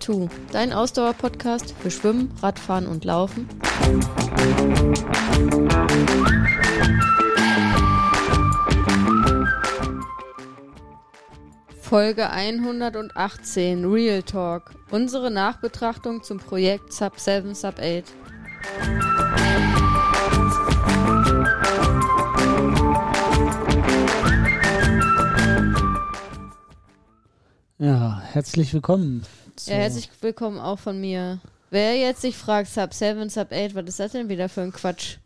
Two, dein Ausdauer-Podcast für Schwimmen, Radfahren und Laufen. Folge 118 Real Talk. Unsere Nachbetrachtung zum Projekt Sub 7 Sub 8. Ja, herzlich willkommen. Ja, herzlich willkommen auch von mir. Wer jetzt sich fragt, Sub 7, Sub 8, was ist das denn wieder für ein Quatsch?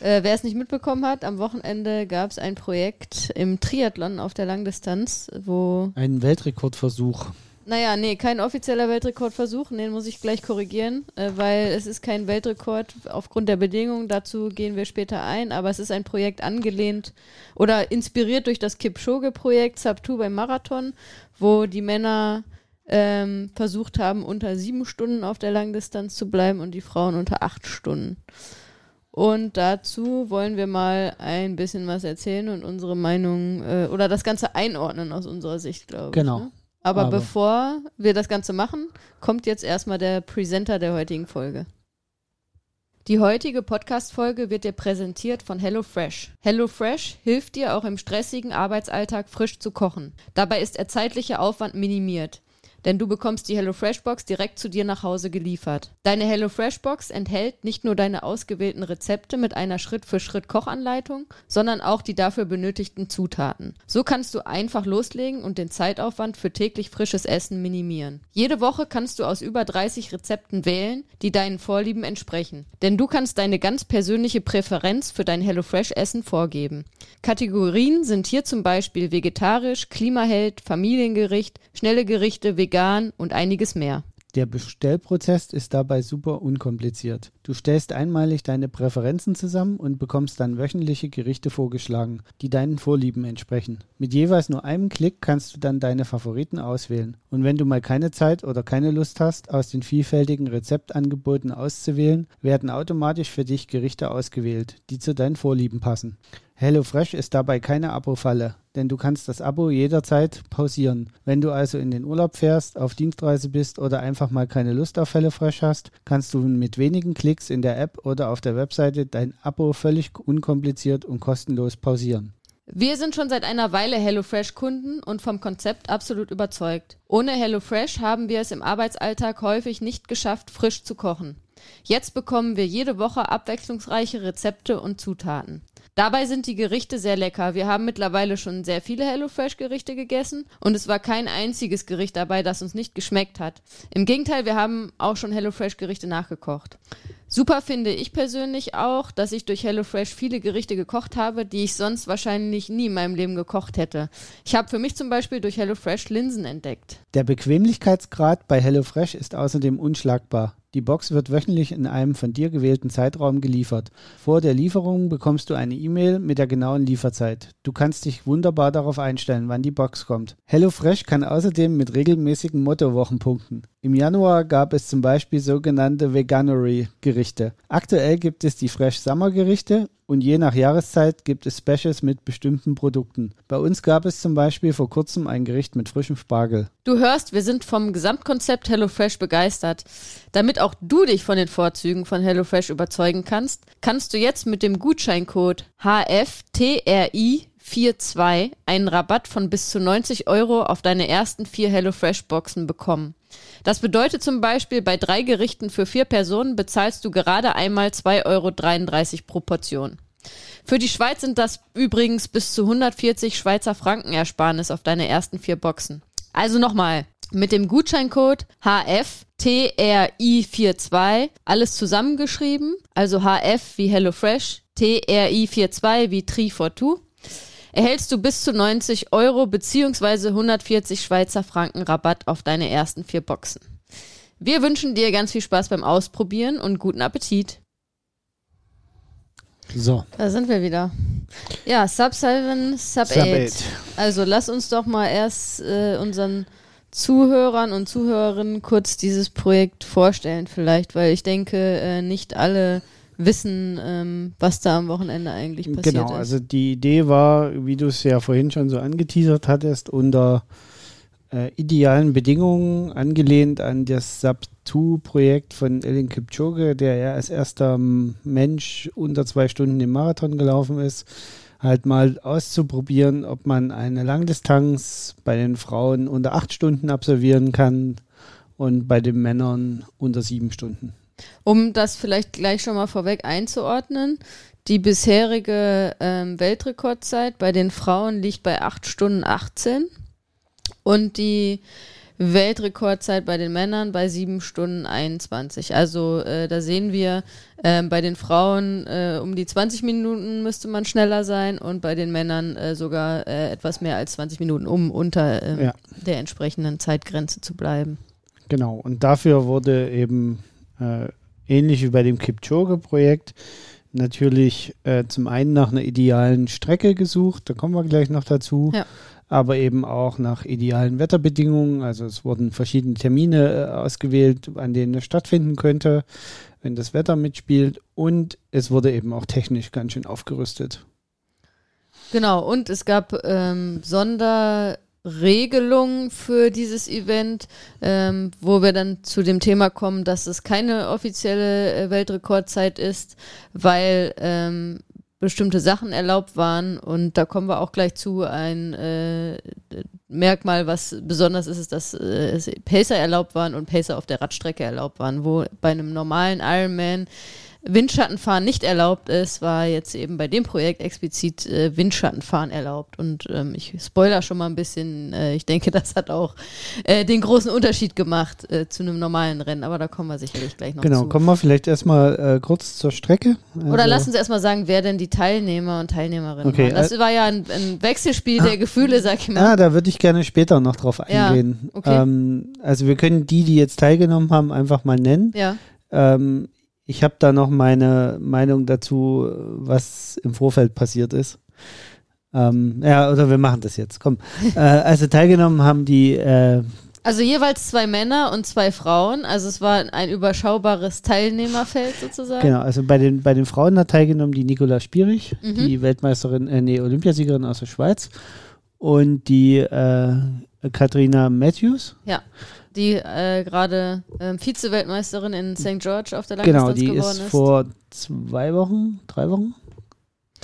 Äh, Wer es nicht mitbekommen hat, am Wochenende gab es ein Projekt im Triathlon auf der Langdistanz, wo Ein Weltrekordversuch. Naja, nee, kein offizieller Weltrekordversuch, den muss ich gleich korrigieren, äh, weil es ist kein Weltrekord aufgrund der Bedingungen, dazu gehen wir später ein, aber es ist ein Projekt angelehnt oder inspiriert durch das Kipchoge-Projekt Sub2 beim Marathon, wo die Männer ähm, versucht haben, unter sieben Stunden auf der Langdistanz zu bleiben und die Frauen unter acht Stunden. Und dazu wollen wir mal ein bisschen was erzählen und unsere Meinung äh, oder das Ganze einordnen aus unserer Sicht, glaube Genau. ich. Ne? Aber, Aber- bevor wir das Ganze machen, kommt jetzt erstmal der Presenter der heutigen Folge. Die heutige Podcast-Folge wird dir präsentiert von HelloFresh. HelloFresh hilft dir auch im stressigen Arbeitsalltag frisch zu kochen. Dabei ist der zeitliche Aufwand minimiert. Denn du bekommst die HelloFresh-Box direkt zu dir nach Hause geliefert. Deine HelloFresh-Box enthält nicht nur deine ausgewählten Rezepte mit einer Schritt-für-Schritt-Kochanleitung, sondern auch die dafür benötigten Zutaten. So kannst du einfach loslegen und den Zeitaufwand für täglich frisches Essen minimieren. Jede Woche kannst du aus über 30 Rezepten wählen, die deinen Vorlieben entsprechen. Denn du kannst deine ganz persönliche Präferenz für dein HelloFresh-Essen vorgeben. Kategorien sind hier zum Beispiel vegetarisch, Klimaheld, Familiengericht, schnelle Gerichte, vegan und einiges mehr. Der Bestellprozess ist dabei super unkompliziert. Du stellst einmalig deine Präferenzen zusammen und bekommst dann wöchentliche Gerichte vorgeschlagen, die deinen Vorlieben entsprechen. Mit jeweils nur einem Klick kannst du dann deine Favoriten auswählen. Und wenn du mal keine Zeit oder keine Lust hast, aus den vielfältigen Rezeptangeboten auszuwählen, werden automatisch für dich Gerichte ausgewählt, die zu deinen Vorlieben passen. HelloFresh ist dabei keine Abo-Falle, denn du kannst das Abo jederzeit pausieren. Wenn du also in den Urlaub fährst, auf Dienstreise bist oder einfach mal keine Lust auf HelloFresh hast, kannst du mit wenigen Klicks in der App oder auf der Webseite dein Abo völlig unkompliziert und kostenlos pausieren. Wir sind schon seit einer Weile HelloFresh-Kunden und vom Konzept absolut überzeugt. Ohne HelloFresh haben wir es im Arbeitsalltag häufig nicht geschafft, frisch zu kochen. Jetzt bekommen wir jede Woche abwechslungsreiche Rezepte und Zutaten. Dabei sind die Gerichte sehr lecker. Wir haben mittlerweile schon sehr viele HelloFresh-Gerichte gegessen und es war kein einziges Gericht dabei, das uns nicht geschmeckt hat. Im Gegenteil, wir haben auch schon HelloFresh-Gerichte nachgekocht. Super finde ich persönlich auch, dass ich durch HelloFresh viele Gerichte gekocht habe, die ich sonst wahrscheinlich nie in meinem Leben gekocht hätte. Ich habe für mich zum Beispiel durch HelloFresh Linsen entdeckt. Der Bequemlichkeitsgrad bei HelloFresh ist außerdem unschlagbar. Die Box wird wöchentlich in einem von dir gewählten Zeitraum geliefert. Vor der Lieferung bekommst du eine E-Mail mit der genauen Lieferzeit. Du kannst dich wunderbar darauf einstellen, wann die Box kommt. HelloFresh kann außerdem mit regelmäßigen Mottowochen punkten. Im Januar gab es zum Beispiel sogenannte Veganery-Gerichte. Aktuell gibt es die Fresh Summer-Gerichte und je nach Jahreszeit gibt es Specials mit bestimmten Produkten. Bei uns gab es zum Beispiel vor kurzem ein Gericht mit frischem Spargel. Du hörst, wir sind vom Gesamtkonzept HelloFresh begeistert. Damit auch du dich von den Vorzügen von HelloFresh überzeugen kannst, kannst du jetzt mit dem Gutscheincode HFTRI42 einen Rabatt von bis zu 90 Euro auf deine ersten vier HelloFresh-Boxen bekommen. Das bedeutet zum Beispiel, bei drei Gerichten für vier Personen bezahlst du gerade einmal 2,33 Euro pro Portion. Für die Schweiz sind das übrigens bis zu 140 Schweizer Franken Ersparnis auf deine ersten vier Boxen. Also nochmal, mit dem Gutscheincode HFTRI42, alles zusammengeschrieben, also HF wie HelloFresh, TRI42 wie Tri42, erhältst du bis zu 90 Euro beziehungsweise 140 Schweizer Franken Rabatt auf deine ersten vier Boxen. Wir wünschen dir ganz viel Spaß beim Ausprobieren und guten Appetit. So, Da sind wir wieder. Ja, Sub 7, Sub 8. Sub 8. Also lass uns doch mal erst äh, unseren Zuhörern und Zuhörerinnen kurz dieses Projekt vorstellen vielleicht, weil ich denke, äh, nicht alle wissen, ähm, was da am Wochenende eigentlich passiert genau. ist. Also die Idee war, wie du es ja vorhin schon so angeteasert hattest, unter äh, idealen Bedingungen, angelehnt an das Sub-2-Projekt von Elin Kipchoge, der ja als erster Mensch unter zwei Stunden im Marathon gelaufen ist, halt mal auszuprobieren, ob man eine Langdistanz bei den Frauen unter acht Stunden absolvieren kann und bei den Männern unter sieben Stunden. Um das vielleicht gleich schon mal vorweg einzuordnen, die bisherige ähm, Weltrekordzeit bei den Frauen liegt bei 8 Stunden 18 und die Weltrekordzeit bei den Männern bei 7 Stunden 21. Also äh, da sehen wir, äh, bei den Frauen äh, um die 20 Minuten müsste man schneller sein und bei den Männern äh, sogar äh, etwas mehr als 20 Minuten, um unter ähm, ja. der entsprechenden Zeitgrenze zu bleiben. Genau, und dafür wurde eben äh, ähnlich wie bei dem Kipchoge-Projekt natürlich äh, zum einen nach einer idealen Strecke gesucht, da kommen wir gleich noch dazu, ja. aber eben auch nach idealen Wetterbedingungen. Also es wurden verschiedene Termine äh, ausgewählt, an denen es stattfinden könnte, wenn das Wetter mitspielt und es wurde eben auch technisch ganz schön aufgerüstet. Genau, und es gab ähm, Sonder Regelung für dieses Event, ähm, wo wir dann zu dem Thema kommen, dass es keine offizielle äh, Weltrekordzeit ist, weil ähm, bestimmte Sachen erlaubt waren und da kommen wir auch gleich zu. Ein äh, Merkmal, was besonders ist, ist, dass äh, Pacer erlaubt waren und Pacer auf der Radstrecke erlaubt waren, wo bei einem normalen Ironman Windschattenfahren nicht erlaubt ist, war jetzt eben bei dem Projekt explizit äh, Windschattenfahren erlaubt. Und ähm, ich spoiler schon mal ein bisschen. Äh, ich denke, das hat auch äh, den großen Unterschied gemacht äh, zu einem normalen Rennen. Aber da kommen wir sicherlich gleich noch genau, zu. Genau, kommen wir vielleicht erstmal äh, kurz zur Strecke. Also Oder lassen Sie erstmal sagen, wer denn die Teilnehmer und Teilnehmerinnen okay, waren. Das äh, war ja ein, ein Wechselspiel der Gefühle, sag ich mal. Ja, da würde ich gerne später noch drauf eingehen. Ja, okay. Ähm, also wir können die, die jetzt teilgenommen haben, einfach mal nennen. Ja. Ähm, ich habe da noch meine Meinung dazu, was im Vorfeld passiert ist. Ähm, ja, oder wir machen das jetzt. Komm. äh, also teilgenommen haben die. Äh, also jeweils zwei Männer und zwei Frauen. Also es war ein überschaubares Teilnehmerfeld sozusagen. Genau, also bei den, bei den Frauen hat teilgenommen die Nicola Spierig, mhm. die Weltmeisterin, äh, nee, Olympiasiegerin aus der Schweiz. Und die äh, Katharina Matthews. Ja die äh, gerade äh, Vize-Weltmeisterin in St. George auf der Langdistanz geworden ist. Genau, die ist vor zwei Wochen, drei Wochen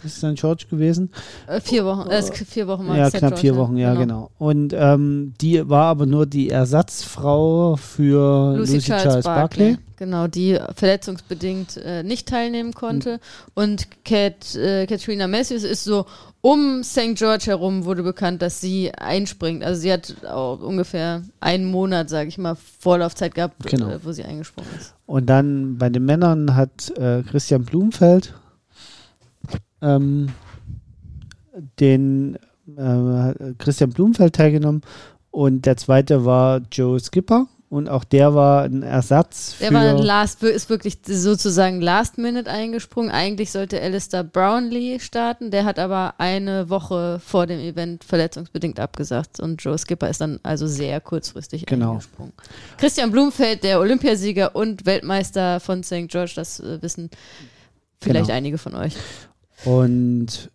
ist St. George gewesen. Äh, vier Wochen, äh, vier Wochen mal Ja, knapp George, vier Wochen, ja, genau. genau. Und ähm, die war aber nur die Ersatzfrau für Lucy, Lucy Charles, Charles Barkley. Barkley. Genau, die verletzungsbedingt äh, nicht teilnehmen konnte. Mhm. Und Kat, äh, Katrina Matthews ist so um St. George herum wurde bekannt, dass sie einspringt. Also sie hat auch ungefähr einen Monat, sage ich mal, Vorlaufzeit gehabt, genau. äh, wo sie eingesprungen ist. Und dann bei den Männern hat äh, Christian Blumfeld ähm, den äh, Christian Blumfeld teilgenommen und der zweite war Joe Skipper und auch der war ein Ersatz der war last, ist wirklich sozusagen Last Minute eingesprungen. Eigentlich sollte Alistair Brownlee starten, der hat aber eine Woche vor dem Event verletzungsbedingt abgesagt und Joe Skipper ist dann also sehr kurzfristig genau. eingesprungen. Christian Blumfeld, der Olympiasieger und Weltmeister von St. George, das äh, wissen vielleicht genau. einige von euch. Und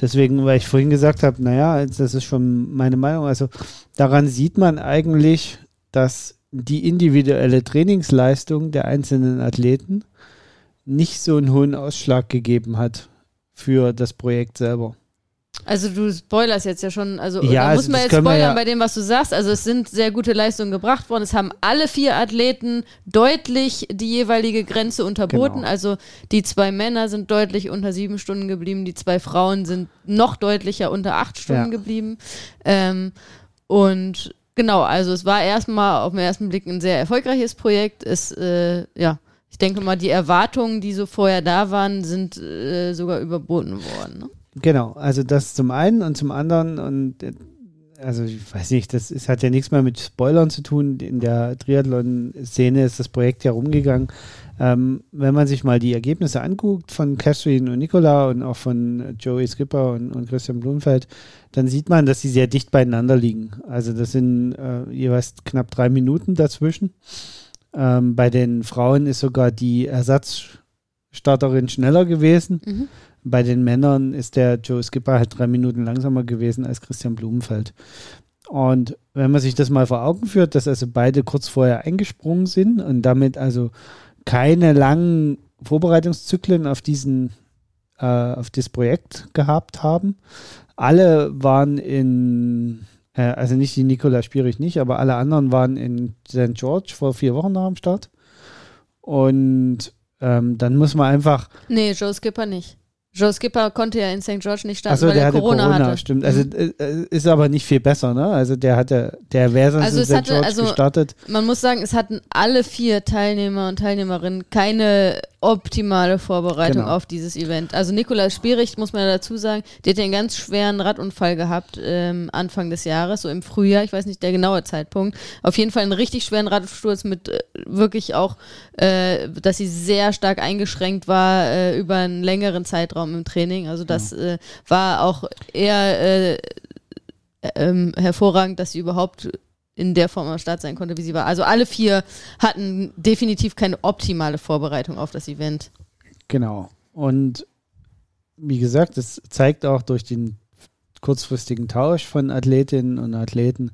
deswegen, weil ich vorhin gesagt habe, naja, das ist schon meine Meinung, also daran sieht man eigentlich, dass die individuelle Trainingsleistung der einzelnen Athleten nicht so einen hohen Ausschlag gegeben hat für das Projekt selber. Also du spoilerst jetzt ja schon, also ja, da also muss man jetzt spoilern ja bei dem, was du sagst. Also es sind sehr gute Leistungen gebracht worden. Es haben alle vier Athleten deutlich die jeweilige Grenze unterboten. Genau. Also die zwei Männer sind deutlich unter sieben Stunden geblieben, die zwei Frauen sind noch deutlicher unter acht Stunden ja. geblieben. Ähm, und Genau, also es war erstmal auf den ersten Blick ein sehr erfolgreiches Projekt. Es, äh, ja, ich denke mal, die Erwartungen, die so vorher da waren, sind äh, sogar überboten worden. Ne? Genau, also das zum einen und zum anderen und also ich weiß nicht, das ist, hat ja nichts mehr mit Spoilern zu tun. In der Triathlon-Szene ist das Projekt ja rumgegangen. Ähm, wenn man sich mal die Ergebnisse anguckt von Catherine und Nicola und auch von Joey Skipper und, und Christian Blumfeld, dann sieht man, dass sie sehr dicht beieinander liegen. Also das sind äh, jeweils knapp drei Minuten dazwischen. Ähm, bei den Frauen ist sogar die Ersatzstarterin schneller gewesen. Mhm. Bei den Männern ist der Joe Skipper halt drei Minuten langsamer gewesen als Christian Blumenfeld. Und wenn man sich das mal vor Augen führt, dass also beide kurz vorher eingesprungen sind und damit also keine langen Vorbereitungszyklen auf diesen, äh, auf das Projekt gehabt haben. Alle waren in, äh, also nicht die Nikola Spierig nicht, aber alle anderen waren in St. George vor vier Wochen nach dem Start. Und ähm, dann muss man einfach. Nee, Joe Skipper nicht. Joe Skipper konnte ja in St. George nicht starten, Achso, weil der er hatte Corona, Corona, hatte. stimmt. Also Mhm. äh, ist aber nicht viel besser, ne? Also der hatte, der wäre sonst Also in es St. hatte- George also- gestartet. Man muss sagen, es hatten alle vier Teilnehmer und Teilnehmerinnen keine optimale Vorbereitung Genau. auf dieses Event. Also Nikolaus Spiericht, muss man ja dazu sagen, der hat ja einen ganz schweren Radunfall gehabt ähm, Anfang des Jahres, so im Frühjahr, ich weiß nicht der genaue Zeitpunkt. Auf jeden Fall einen richtig schweren Radsturz mit äh, wirklich auch, äh, dass sie sehr stark eingeschränkt war äh, über einen längeren Zeitraum im Training. Also das äh, war auch eher äh, ähm, hervorragend, dass sie überhaupt in der Form am Start sein konnte, wie sie war. Also alle vier hatten definitiv keine optimale Vorbereitung auf das Event. Genau. Und wie gesagt, es zeigt auch durch den kurzfristigen Tausch von Athletinnen und Athleten,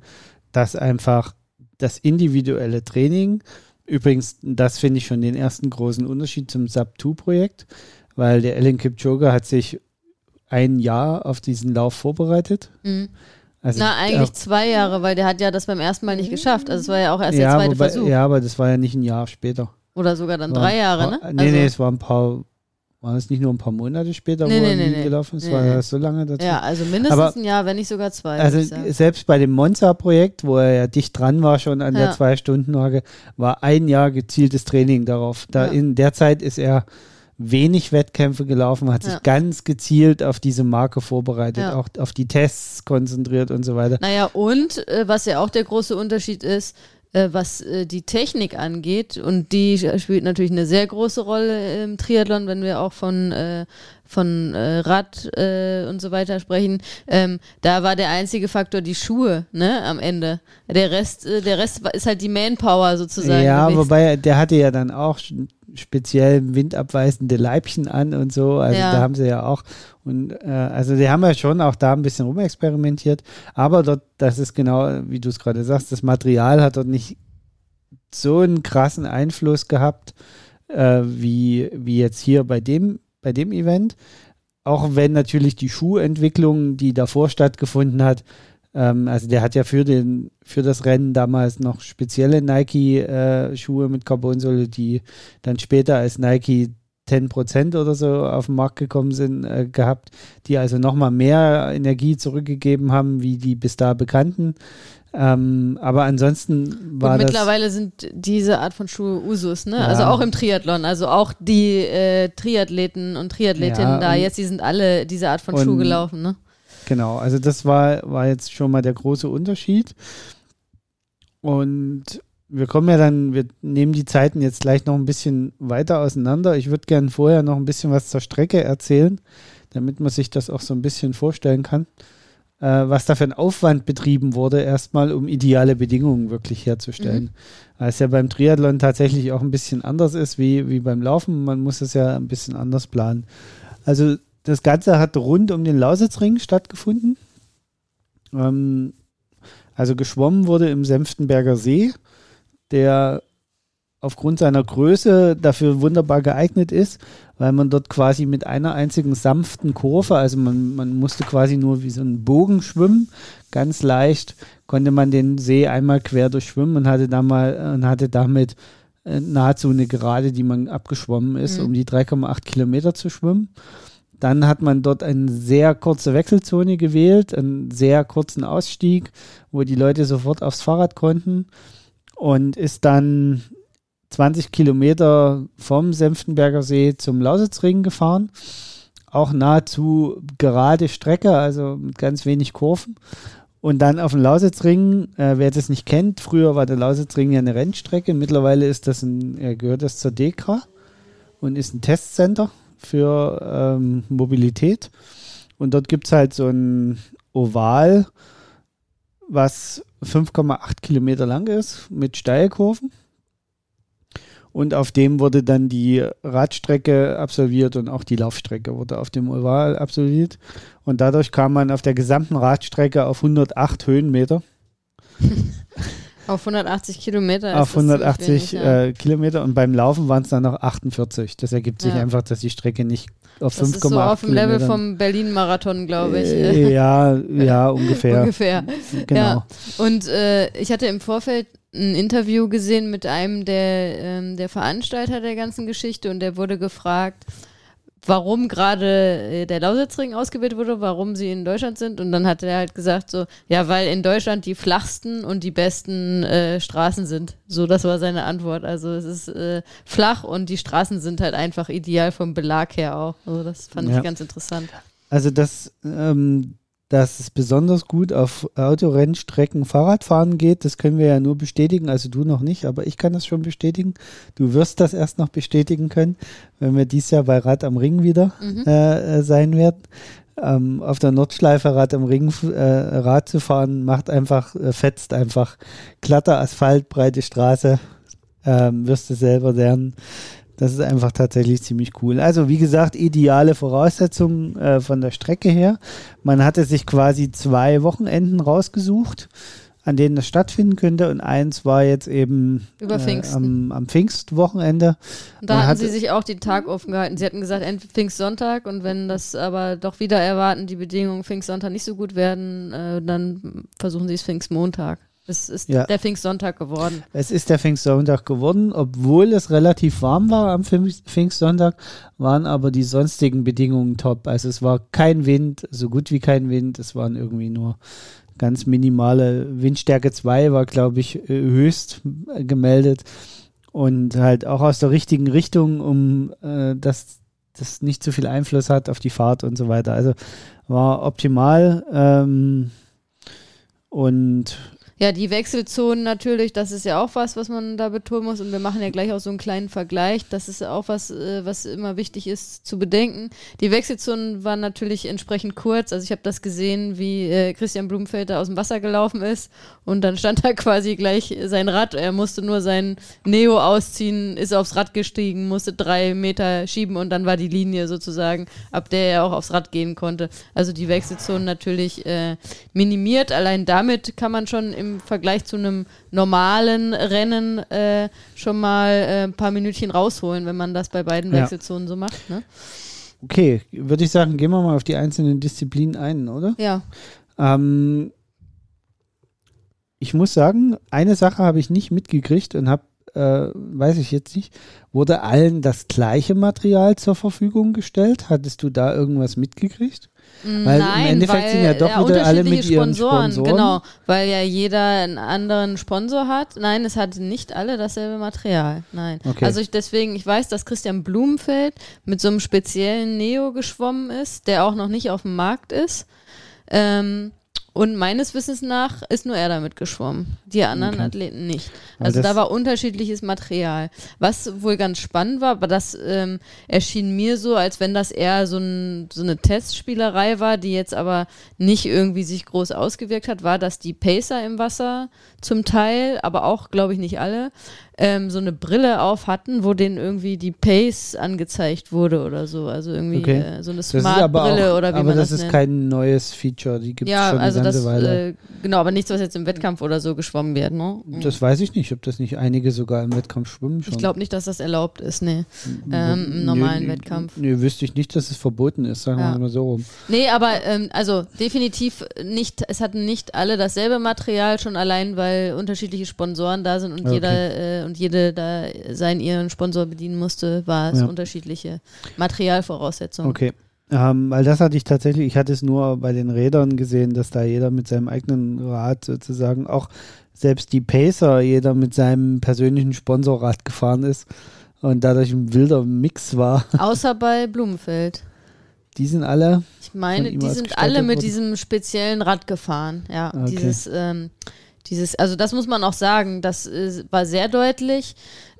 dass einfach das individuelle Training, übrigens, das finde ich schon den ersten großen Unterschied zum Sub-2-Projekt, weil der Ellen Kipchoge hat sich ein Jahr auf diesen Lauf vorbereitet. Mhm. Also, Na, eigentlich äh, zwei Jahre, weil der hat ja das beim ersten Mal nicht geschafft. Also es war ja auch erst der ja, zweite wobei, Versuch. ja, aber das war ja nicht ein Jahr später. Oder sogar dann War drei Jahre, ne? paar, Nee, also, nee, es war ein paar, war es nicht nur ein paar Monate später, Nee, wo nee, er nee, gelaufen ist, Nee, war das so lange dazu? ja, also mindestens Aber- ein Jahr, wenn nicht sogar zwei. Also selbst bei dem Monza-Projekt, wo er ja dicht dran war schon an Ja. der Zwei-Stunden-Marke, war ein Jahr gezieltes Training darauf. Da Ja. in der Zeit ist er wenig Wettkämpfe gelaufen, hat Ja. sich ganz gezielt auf diese Marke vorbereitet, Ja. auch auf die Tests konzentriert und so weiter. Naja, und äh, was ja auch der große Unterschied ist, äh, was äh, die Technik angeht, und die spielt natürlich eine sehr große Rolle im Triathlon, wenn wir auch von, äh, von äh, Rad äh, und so weiter sprechen. Ähm, da war der einzige Faktor die Schuhe, ne, am Ende. Der Rest, der Rest ist halt die Manpower sozusagen. Ja, gewesen. wobei der hatte ja dann auch speziell windabweisende Leibchen an und so. Also Ja. da haben sie ja auch und äh, also die haben ja schon auch da ein bisschen rumexperimentiert. Aber dort, das ist genau, wie du es gerade sagst, das Material hat dort nicht so einen krassen Einfluss gehabt äh, wie, wie jetzt hier bei dem, bei dem Event. Auch wenn natürlich die Schuhentwicklung, die davor stattgefunden hat, ähm, also der hat ja für, den, für das Rennen damals noch spezielle Nike-Schuhe mit Carbonsohle, die dann später als Nike 10% oder so auf den Markt gekommen sind, äh, gehabt, die also nochmal mehr Energie zurückgegeben haben, wie die bis da bekannten. Ähm, aber ansonsten war und das. mittlerweile sind diese Art von Schuhe Usus, ne? Ja. Also auch im Triathlon. Also auch die äh, Triathleten und Triathletinnen Ja, da und- jetzt, die sind alle diese Art von Schuh gelaufen, ne? Genau, also das war, war jetzt schon mal der große Unterschied. Und wir kommen ja dann, wir nehmen die Zeiten jetzt gleich noch ein bisschen weiter auseinander. Ich würde gerne vorher noch ein bisschen was zur Strecke erzählen, damit man sich das auch so ein bisschen vorstellen kann, äh, was da für ein Aufwand betrieben wurde, erstmal um ideale Bedingungen wirklich herzustellen. Weil es ja beim Triathlon tatsächlich auch ein bisschen anders ist wie, wie beim Laufen. Man muss es ja ein bisschen anders planen. Also das Ganze hat rund um den Lausitzring stattgefunden. Ähm, also geschwommen wurde im Senftenberger See, der aufgrund seiner Größe dafür wunderbar geeignet ist, weil man dort quasi mit einer einzigen sanften Kurve, also man, man musste quasi nur wie so einen Bogen schwimmen, ganz leicht konnte man den See einmal quer durchschwimmen und hatte, da mal, und hatte damit äh, nahezu eine Gerade, die man abgeschwommen ist, Mhm. um die 3,8 Kilometer zu schwimmen. Dann hat man dort eine sehr kurze Wechselzone gewählt, einen sehr kurzen Ausstieg, wo die Leute sofort aufs Fahrrad konnten und ist dann 20 Kilometer vom Senftenberger See zum Lausitzring gefahren. Auch nahezu gerade Strecke, also mit ganz wenig Kurven. Und dann auf dem Lausitzring, äh, wer das nicht kennt, früher war der Lausitzring ja eine Rennstrecke, mittlerweile ist das ein, äh, gehört das zur DEKRA und ist ein Testcenter für ähm, Mobilität. Und dort gibt es halt so ein Oval, was 5,8 Kilometer lang ist, mit Steilkurven. Und auf dem wurde dann die Radstrecke absolviert und auch die Laufstrecke wurde auf dem Oval absolviert. Und dadurch kam man auf der gesamten Radstrecke auf 108 Höhenmeter. Auf 180 Kilometer. Auf 180 wenig, ja. äh, Kilometer und beim Laufen waren es dann noch 48. Das ergibt sich ja. einfach, dass die Strecke nicht auf 5,8 Das ist so auf dem Level vom Berlin-Marathon, glaube ich. Äh, ja, ja, ungefähr. ungefähr. Genau. Ja. Und äh, ich hatte im Vorfeld ein Interview gesehen mit einem der, ähm, der Veranstalter der ganzen Geschichte und der wurde gefragt, warum gerade äh, der Lausitzring ausgewählt wurde, warum sie in Deutschland sind. Und dann hat er halt gesagt, so, ja, weil in Deutschland die flachsten und die besten äh, Straßen sind. So, das war seine Antwort. Also es ist äh, flach und die Straßen sind halt einfach ideal vom Belag her auch. Also das fand ja. ich ganz interessant. Also das, ähm, dass es besonders gut auf Autorennstrecken Fahrradfahren geht. Das können wir ja nur bestätigen. Also du noch nicht, aber ich kann das schon bestätigen. Du wirst das erst noch bestätigen können, wenn wir dies Jahr bei Rad am Ring wieder mhm. äh, äh sein werden. Ähm, auf der Nordschleife Rad am Ring äh, Rad zu fahren, macht einfach, äh, fetzt einfach glatter Asphalt, breite Straße. Ähm, wirst du selber lernen. Das ist einfach tatsächlich ziemlich cool. Also wie gesagt, ideale Voraussetzungen äh, von der Strecke her. Man hatte sich quasi zwei Wochenenden rausgesucht, an denen das stattfinden könnte. Und eins war jetzt eben Über Äh, am, am Pfingstwochenende. Und da Man hatten sie sich auch den Tag offen gehalten. Sie hatten gesagt, entweder Pfingstsonntag und wenn das aber doch wieder erwarten, die Bedingungen Pfingstsonntag nicht so gut werden, äh, dann versuchen sie es Pfingstmontag. Es ist ja. der Pfingstsonntag geworden. Es ist der Pfingstsonntag geworden, obwohl es relativ warm war am Pfingstsonntag, waren aber die sonstigen Bedingungen top. Also es war kein Wind, so gut wie kein Wind. Es waren irgendwie nur ganz minimale Windstärke 2 war, glaube ich, äh, höchst gemeldet. Und halt auch aus der richtigen Richtung, um äh, dass das nicht so viel Einfluss hat auf die Fahrt und so weiter. Also war optimal. Ähm, und ja, die Wechselzonen natürlich, das ist ja auch was, was man da betonen muss. Und wir machen ja gleich auch so einen kleinen Vergleich. Das ist auch was, äh, was immer wichtig ist zu bedenken. Die Wechselzonen waren natürlich entsprechend kurz. Also ich habe das gesehen, wie äh, Christian Blumenfeld aus dem Wasser gelaufen ist. Und dann stand da quasi gleich sein Rad. Er musste nur sein Neo ausziehen, ist aufs Rad gestiegen, musste drei Meter schieben und dann war die Linie sozusagen, ab der er auch aufs Rad gehen konnte. Also die Wechselzonen natürlich äh, minimiert. Allein damit kann man schon im Vergleich zu einem normalen Rennen äh, schon mal äh, ein paar Minütchen rausholen, wenn man das bei beiden Wechselzonen so macht. Ne? Okay, würde ich sagen, gehen wir mal auf die einzelnen Disziplinen ein, oder? Ja. Ähm, ich muss sagen, eine Sache habe ich nicht mitgekriegt und habe, äh, weiß ich jetzt nicht, wurde allen das gleiche Material zur Verfügung gestellt? Hattest du da irgendwas mitgekriegt? Weil Nein, im Endeffekt weil, sind ja doch ja, wieder alle mit ihren Sponsoren, Sponsoren. Genau, weil ja jeder einen anderen Sponsor hat. Nein, es hat nicht alle dasselbe Material. Nein. Okay. Also ich deswegen, ich weiß, dass Christian Blumenfeld mit so einem speziellen Neo geschwommen ist, der auch noch nicht auf dem Markt ist. Ähm, und meines Wissens nach ist nur er damit geschwommen, die anderen okay. Athleten nicht. Also da war unterschiedliches Material. Was wohl ganz spannend war, aber das ähm, erschien mir so, als wenn das eher so, ein, so, eine Testspielerei war, die jetzt aber nicht irgendwie sich groß ausgewirkt hat, war, dass die Pacer im Wasser zum Teil, aber auch, glaube ich, nicht alle, ähm, so eine Brille auf hatten, wo denen irgendwie die Pace angezeigt wurde oder so. Also irgendwie okay. äh, so eine Smart-Brille oder wie aber man das das ist kein neues Feature, die gibt es ja, schon also eine ganze das, Weile. Äh, genau, aber nichts, was jetzt im Wettkampf oder so geschwommen wird, ne? Das weiß ich nicht, ob das nicht einige sogar im Wettkampf schwimmen schon. Ich glaube nicht, dass das erlaubt ist, nee, ähm, im normalen nee, Wettkampf. Nee, wüsste ich nicht, dass es verboten ist, sagen ja. wir mal so rum. Nee, aber ähm, also definitiv nicht, es hatten nicht alle dasselbe Material, schon allein, weil unterschiedliche Sponsoren da sind und okay. jeder äh, und jede da seinen ihren Sponsor bedienen musste, war es ja. unterschiedliche Materialvoraussetzungen. Okay. Ähm, weil das hatte ich tatsächlich, ich hatte es nur bei den Rädern gesehen, dass da jeder mit seinem eigenen Rad sozusagen, auch selbst die Pacer, jeder mit seinem persönlichen Sponsorrad gefahren ist und dadurch ein wilder Mix war. Außer bei Blumenfeld. Die sind alle. Ich meine, die sind alle mit worden. diesem speziellen Rad gefahren. Ja, okay. dieses, ähm, dieses, also das muss man auch sagen, das äh, war sehr deutlich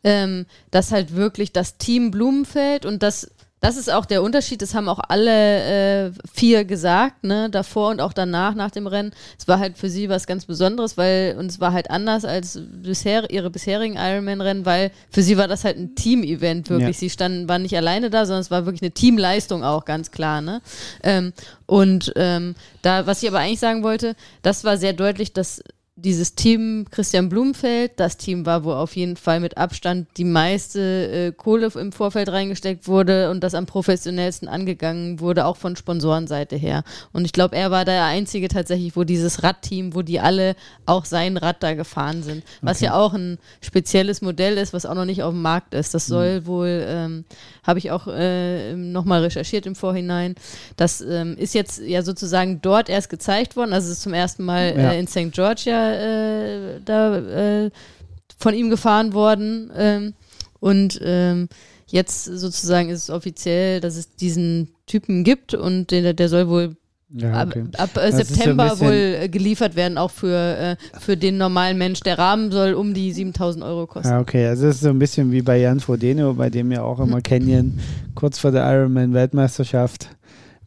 ähm, dass halt wirklich das Team Blumenfeld und das das ist auch der Unterschied, das haben auch alle äh, vier gesagt, ne, davor und auch danach, nach dem Rennen. Es war halt für sie was ganz Besonderes, weil, und es war halt anders als bisher, ihre bisherigen Ironman-Rennen, weil für sie war das halt ein Team-Event, wirklich. Ja. Sie standen, waren nicht alleine da, sondern es war wirklich eine Teamleistung auch, ganz klar, ne. Ähm, und ähm, da, was ich aber eigentlich sagen wollte, das war sehr deutlich, dass dieses Team Christian Blumenfeld, das Team war, wo auf jeden Fall mit Abstand die meiste äh, Kohle im Vorfeld reingesteckt wurde und das am professionellsten angegangen wurde, auch von Sponsorenseite her. Und ich glaube, er war der Einzige tatsächlich, wo dieses Radteam, wo die alle auch sein Rad da gefahren sind. Was Okay. ja auch ein spezielles Modell ist, was auch noch nicht auf dem Markt ist. Mhm. Das soll wohl, ähm, habe ich auch äh, nochmal recherchiert im Vorhinein. Das ähm, ist jetzt ja sozusagen dort erst gezeigt worden. Also es ist zum ersten Mal Ja. äh, in St. Äh, da äh, von ihm gefahren worden. Ähm, und ähm, jetzt sozusagen ist es offiziell, dass es diesen Typen gibt und der, der soll wohl Ja, ab, okay. ab äh, Das ein September bisschen- wohl äh, geliefert werden, auch für, äh, für den normalen Mensch. Der Rahmen soll um die 7000 Euro kosten. Ja, okay. Also es ist so ein bisschen wie bei Jan Frodeno, bei dem ja auch immer Canyon kurz vor der Ironman-Weltmeisterschaft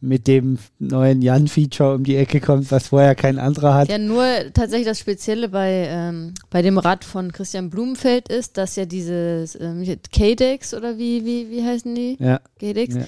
mit dem neuen Jan-Feature um die Ecke kommt, was vorher kein anderer hat. Ja, nur tatsächlich das Spezielle bei, ähm, bei dem Rad von Christian Blumenfeld ist, dass ja dieses ähm, K-Dex oder wie, wie, wie heißen die? Ja, K-Dex? Ja.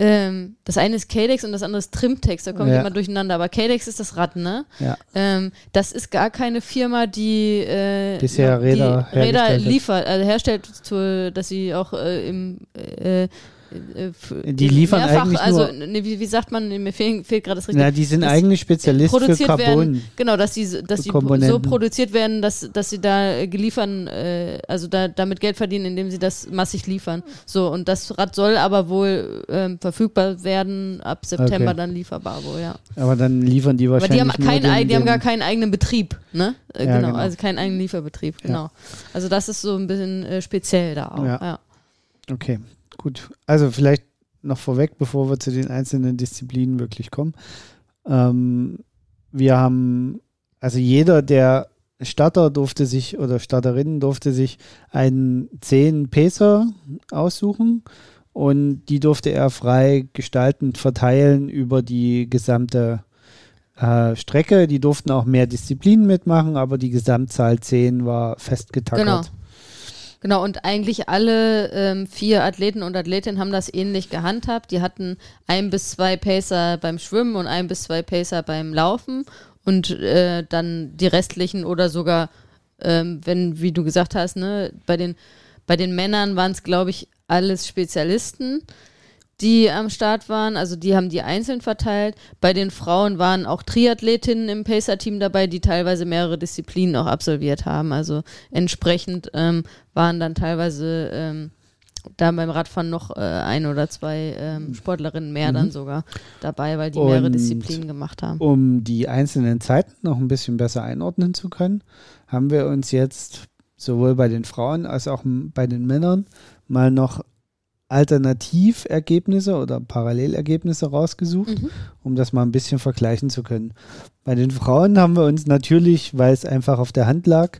Ähm, das eine ist K-Dex und das andere ist Trimtex, da komme ich Ja. immer durcheinander. Aber K-Dex ist das Rad, ne? ja. Ähm, das ist gar keine Firma, die äh, Bisher Räder die Räder liefert, also herstellt, zu, dass sie auch äh, im äh, Die im liefern eigentlich also nur- nee, wie, wie sagt man, mir fehlt, fehlt gerade das richtige Na, die sind das eigentlich Spezialist für Carbon. werden, genau, dass die, dass die so produziert werden, dass, dass sie da äh, geliefern, äh, also da damit Geld verdienen, indem sie das massig liefern. So, und das Rad soll aber wohl ähm, verfügbar werden, ab September Okay. dann lieferbar wohl, ja. Aber dann liefern die Aber wahrscheinlich die haben, kein, den, die haben gar keinen eigenen Betrieb, ne? Äh, Ja, genau, genau. also keinen eigenen Lieferbetrieb, genau. Also das ist so ein bisschen äh, speziell da auch, Ja. ja. Okay, gut. Also vielleicht noch vorweg, bevor wir zu den einzelnen Disziplinen wirklich kommen. Ähm, wir haben, also jeder der Starter durfte sich oder Starterinnen durfte sich einen 10 Pacer aussuchen und die durfte er frei gestaltend verteilen über die gesamte äh, Strecke. Die durften auch mehr Disziplinen mitmachen, aber die Gesamtzahl 10 war festgetackert. Genau. Genau, und eigentlich alle ähm, vier Athleten und Athletinnen haben das ähnlich gehandhabt. Die hatten ein bis zwei Pacer beim Schwimmen und ein bis zwei Pacer beim Laufen und äh, dann die restlichen oder sogar, ähm, wenn, wie du gesagt hast, ne, bei den, bei den Männern waren es, glaube ich, alles Spezialisten, die am Start waren. Also die haben die einzeln verteilt. Bei den Frauen waren auch Triathletinnen im Pacer-Team dabei, die teilweise mehrere Disziplinen auch absolviert haben. Also entsprechend ähm, waren dann teilweise ähm, da beim Radfahren noch äh, ein oder zwei ähm, Sportlerinnen mehr dann sogar dabei, weil die mehrere Und Disziplinen gemacht haben. Um die einzelnen Zeiten noch ein bisschen besser einordnen zu können, haben wir uns jetzt sowohl bei den Frauen als auch bei den Männern mal noch Alternativergebnisse oder Parallelergebnisse rausgesucht, Mhm. um das mal ein bisschen vergleichen zu können. Bei den Frauen haben wir uns natürlich, weil es einfach auf der Hand lag,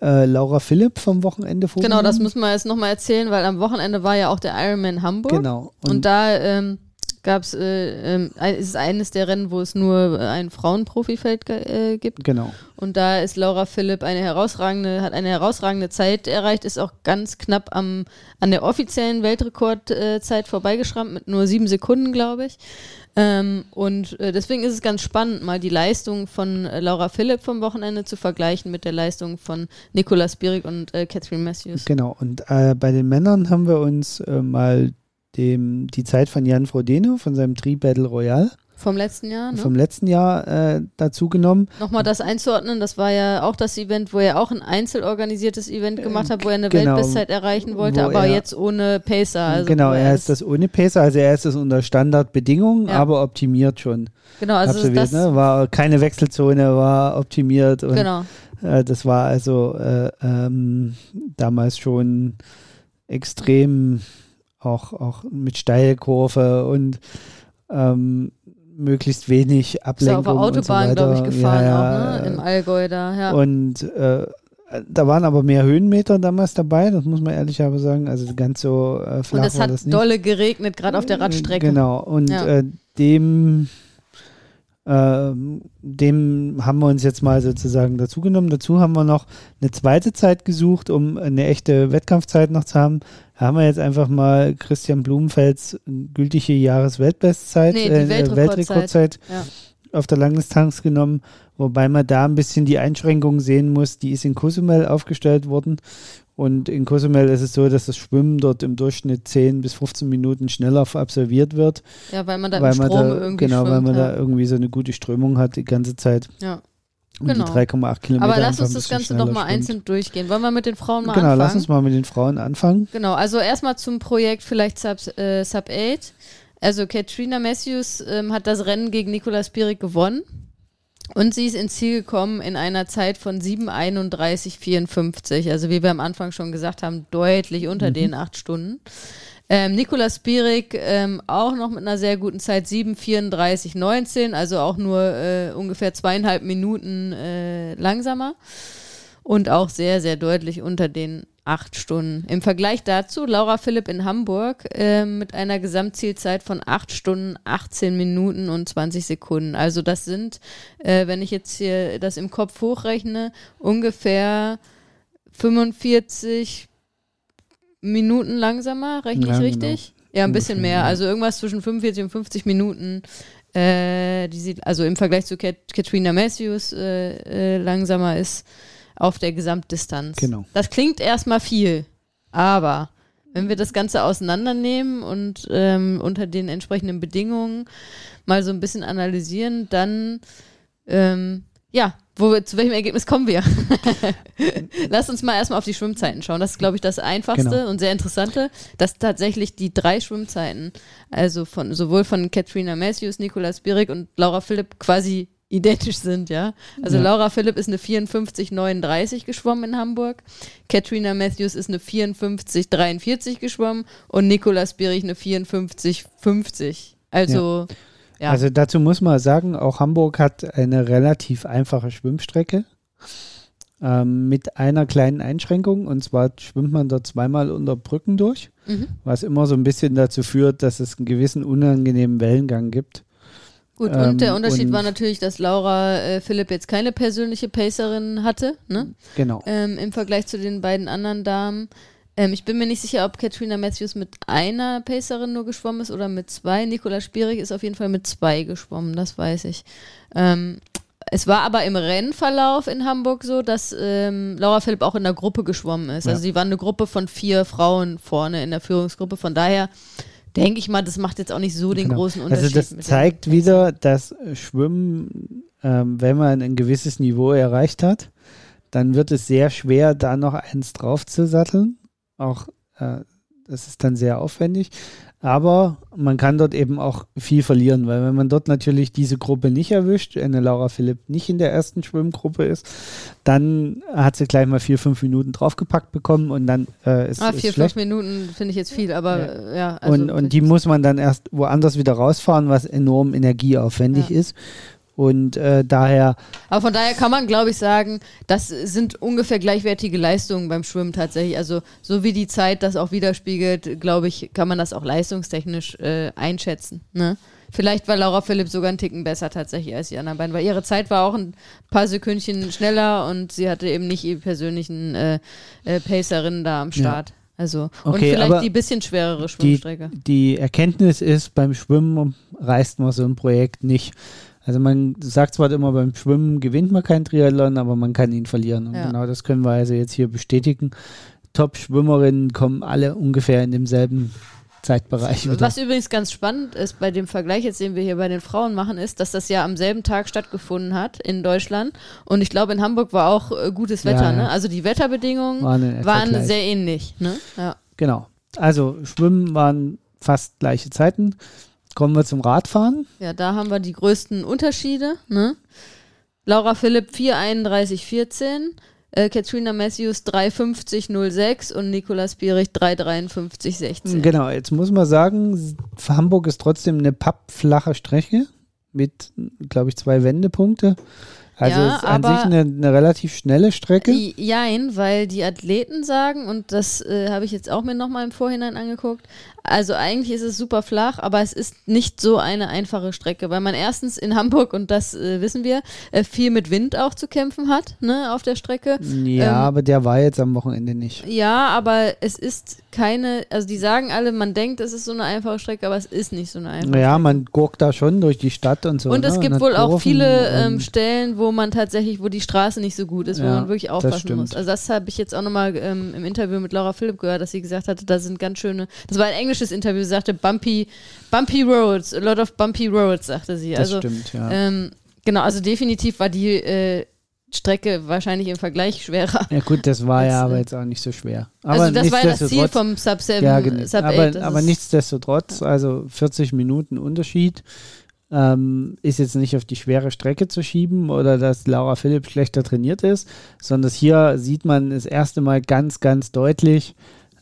äh, Laura Philipp vom Wochenende vorgenommen. Genau, das müssen wir jetzt nochmal erzählen, weil am Wochenende war ja auch der Ironman Hamburg. Genau. Und, da ähm, gab es, äh, ähm, ein- ist es eines der Rennen, wo es nur äh, ein Frauenprofifeld äh, gibt. genau. Und da ist Laura Philipp eine herausragende, hat eine herausragende Zeit erreicht, ist auch ganz knapp am, an der offiziellen Weltrekordzeit vorbeigeschrammt mit nur sieben Sekunden, glaube ich. Ähm, und äh, deswegen ist es ganz spannend, mal die Leistung von äh, Laura Philipp vom Wochenende zu vergleichen mit der Leistung von Nicolas Bierig und äh, Catherine Matthews. Genau, und äh, bei den Männern haben wir uns äh, mal dem, die Zeit von Jan Frodeno von seinem Tri Battle Royale Vom letzten Jahr, ne? vom letzten Jahr äh, dazu genommen. Nochmal das einzuordnen, das war ja auch das Event, wo er auch ein einzelorganisiertes Event gemacht hat, wo er eine genau, Weltbestzeit erreichen wollte, wo aber er- jetzt ohne Pacer. Also genau, er ist das ohne Pacer, also er ist das unter Standardbedingungen, Ja. aber optimiert schon. Genau, also absolviert, das, ne? War keine Wechselzone, war optimiert und genau. äh, das war also äh, ähm, damals schon extrem auch, auch mit Steilkurve und ähm, möglichst wenig Ist Ablenkung auf der und so Autobahn, glaube ich, gefahren ja, auch, ja, ne? Im Allgäu da, ja. Und äh, da waren aber mehr Höhenmeter damals dabei, das muss man ehrlich aber sagen. Also ganz so äh, flach Und es hat das nicht. dolle geregnet, gerade auf der Radstrecke. Genau, und Ja. äh, dem, ähm, dem haben wir uns jetzt mal sozusagen dazu genommen. Dazu haben wir noch eine zweite Zeit gesucht, um eine echte Wettkampfzeit noch zu haben. Haben wir jetzt einfach mal Christian Blumenfelds gültige Jahresweltbestzeit, Nee, die äh, Weltrekordzeit. Ja. auf der Langdistanz genommen, Wobei man da ein bisschen die Einschränkungen sehen muss, die ist in Cozumel aufgestellt worden. Und in Cozumel ist es so, dass das Schwimmen dort im Durchschnitt 10 bis 15 Minuten schneller absolviert wird. Ja, weil man da weil im Strom da, irgendwie Genau, weil schwimmt, man ja. da irgendwie so eine gute Strömung hat die ganze Zeit. Ja. Und Genau. die 3,8 Kilometer. Aber lass uns das Ganze nochmal schwimmt. einzeln durchgehen. Wollen wir mit den Frauen mal Genau, anfangen? lass uns mal mit den Frauen anfangen. Genau, also erstmal zum Projekt vielleicht Sub, äh, Sub 8. Also Katrina Matthews ähm, hat das Rennen gegen Nicolas Pirik gewonnen. Und sie ist ins Ziel gekommen in einer Zeit von 7,31,54. Also wie wir am Anfang schon gesagt haben, deutlich unter den acht Stunden. Ähm, Nicolas Pirik ähm, auch noch mit einer sehr guten Zeit, 7,34,19, also auch nur äh, ungefähr zweieinhalb Minuten äh, langsamer und auch sehr, sehr deutlich unter den acht Stunden. Im Vergleich dazu Laura Philipp in Hamburg äh, mit einer Gesamtzielzeit von acht Stunden, 18 Minuten und 20 Sekunden. Also das sind, äh, wenn ich jetzt hier das im Kopf hochrechne, ungefähr 45 Minuten langsamer, rechne ich Ja, richtig? Ja, ein bisschen mehr. Also irgendwas zwischen 45 und 50 Minuten. Äh, die sieht, also im Vergleich zu Kat Katrina Matthews äh, äh, langsamer ist auf der Gesamtdistanz. Genau. Das klingt erstmal viel, aber wenn wir das Ganze auseinandernehmen und ähm, unter den entsprechenden Bedingungen mal so ein bisschen analysieren, dann ähm, ja, wo wir, zu welchem Ergebnis kommen wir? Lass uns mal erstmal auf die Schwimmzeiten schauen. Das ist, glaube ich, das Einfachste Genau. und sehr Interessante, dass tatsächlich die drei Schwimmzeiten, also von sowohl von Katrina Matthews, Nicolas Birik und Laura Philipp quasi identisch sind, ja. Also Ja. Laura Philipp ist eine 54,39 geschwommen in Hamburg, Katrina Matthews ist eine 54,43 geschwommen und Nicolas Birik eine 54,50. Also ja. Also dazu muss man sagen, auch Hamburg hat eine relativ einfache Schwimmstrecke ähm, mit einer kleinen Einschränkung. Und zwar schwimmt man dort zweimal unter Brücken durch, mhm. was immer so ein bisschen dazu führt, dass es einen gewissen unangenehmen Wellengang gibt. Gut, Ähm, und der Unterschied und- war natürlich, dass Laura äh, Philipp jetzt keine persönliche Pacerin hatte, ne? Genau. ähm, im Vergleich zu den beiden anderen Damen. Ähm, ich bin mir nicht sicher, ob Katrina Matthews mit einer Pacerin nur geschwommen ist oder mit zwei. Nicola Spierig ist auf jeden Fall mit zwei geschwommen, das weiß ich. Ähm, es war aber im Rennverlauf in Hamburg so, dass ähm, Laura Philipp auch in der Gruppe geschwommen ist. Ja. Also sie war eine Gruppe von vier Frauen vorne in der Führungsgruppe. Von daher denke ich mal, das macht jetzt auch nicht so den Genau. großen Unterschied. Also das zeigt wieder, dass Schwimmen, ähm, wenn man ein gewisses Niveau erreicht hat, dann wird es sehr schwer, da noch eins draufzusatteln. Auch äh, das ist dann sehr aufwendig. Aber man kann dort eben auch viel verlieren, weil wenn man dort natürlich diese Gruppe nicht erwischt, eine Laura Philipp nicht in der ersten Schwimmgruppe ist, dann hat sie gleich mal vier, fünf Minuten draufgepackt bekommen und dann äh, ist Ah, es vier, schlecht. fünf Minuten finde ich jetzt viel, aber Ja. äh, ja. also und, und die muss man dann erst woanders wieder rausfahren, was enorm energieaufwendig Ja. ist. Und äh, daher, Aber von daher kann man, glaube ich, sagen, das sind ungefähr gleichwertige Leistungen beim Schwimmen tatsächlich. Also so wie die Zeit das auch widerspiegelt, glaube ich, kann man das auch leistungstechnisch äh, einschätzen. Ne? Vielleicht war Laura Philipp sogar einen Ticken besser tatsächlich als die anderen beiden, weil ihre Zeit war auch ein paar Sekündchen schneller und sie hatte eben nicht ihre persönlichen äh, äh, Pacerinnen da am Start. Also und Okay, vielleicht aber die bisschen schwerere die, Schwimmstrecke. die Erkenntnis ist, beim Schwimmen reißt man so ein Projekt nicht. Also man sagt zwar immer, beim Schwimmen gewinnt man keinen Triathlon, aber man kann ihn verlieren. Und Ja. genau das können wir also jetzt hier bestätigen. Top-Schwimmerinnen kommen alle ungefähr in demselben Zeitbereich wieder. Was übrigens ganz spannend ist bei dem Vergleich, jetzt den wir hier bei den Frauen machen, ist, dass das ja am selben Tag stattgefunden hat in Deutschland. Und ich glaube, in Hamburg war auch äh, gutes Ja, Wetter. ja. Ne? Also die Wetterbedingungen Waren waren sehr ähnlich. Ne? Ja. Genau. Also Schwimmen waren fast gleiche Zeiten. Kommen wir zum Radfahren. ja, da haben wir die größten Unterschiede. Ne? Laura Philipp 4,31,14. Äh, Katrina Matthews 3,50,06 und Nicolas Pierich 3,53,16. Genau, jetzt muss man sagen, Hamburg ist trotzdem eine pappflache Strecke mit, glaube ich, zwei Wendepunkte. Also Ja, ist an sich eine, eine relativ schnelle Strecke. Jein, weil die Athleten sagen, und das äh, habe ich jetzt auch mir nochmal im Vorhinein angeguckt, also eigentlich ist es super flach, aber es ist nicht so eine einfache Strecke, weil man erstens in Hamburg, und das äh, wissen wir, äh, viel mit Wind auch zu kämpfen hat, ne, auf der Strecke. Ja, ähm, aber der war jetzt am Wochenende nicht. Ja, aber es ist keine, also die sagen alle, man denkt, es ist so eine einfache Strecke, aber es ist nicht so eine einfache Ja, Strecke. man guckt da schon durch die Stadt und so. Und es ne? gibt hat wohl auch viele und- ähm, Stellen, wo wo man tatsächlich, wo die Straße nicht so gut ist, wo Ja, man wirklich aufpassen muss. Also das habe ich jetzt auch nochmal ähm, im Interview mit Laura Philipp gehört, dass sie gesagt hatte, da sind ganz schöne, das war ein englisches Interview, sie sagte bumpy, bumpy roads, a lot of bumpy roads, sagte sie. Das also stimmt, ja. ähm, genau, also definitiv war die äh, Strecke wahrscheinlich im Vergleich schwerer. ja gut, das war als, ja aber äh, jetzt auch nicht so schwer. Aber also das war ja das Ziel vom Sub 7, Ja, genau. Sub 8. aber, das aber nichtsdestotrotz, also 40 Minuten Unterschied ähm, ist jetzt nicht auf die schwere Strecke zu schieben oder dass Laura Philipp schlechter trainiert ist, sondern hier sieht man das erste Mal ganz, ganz deutlich,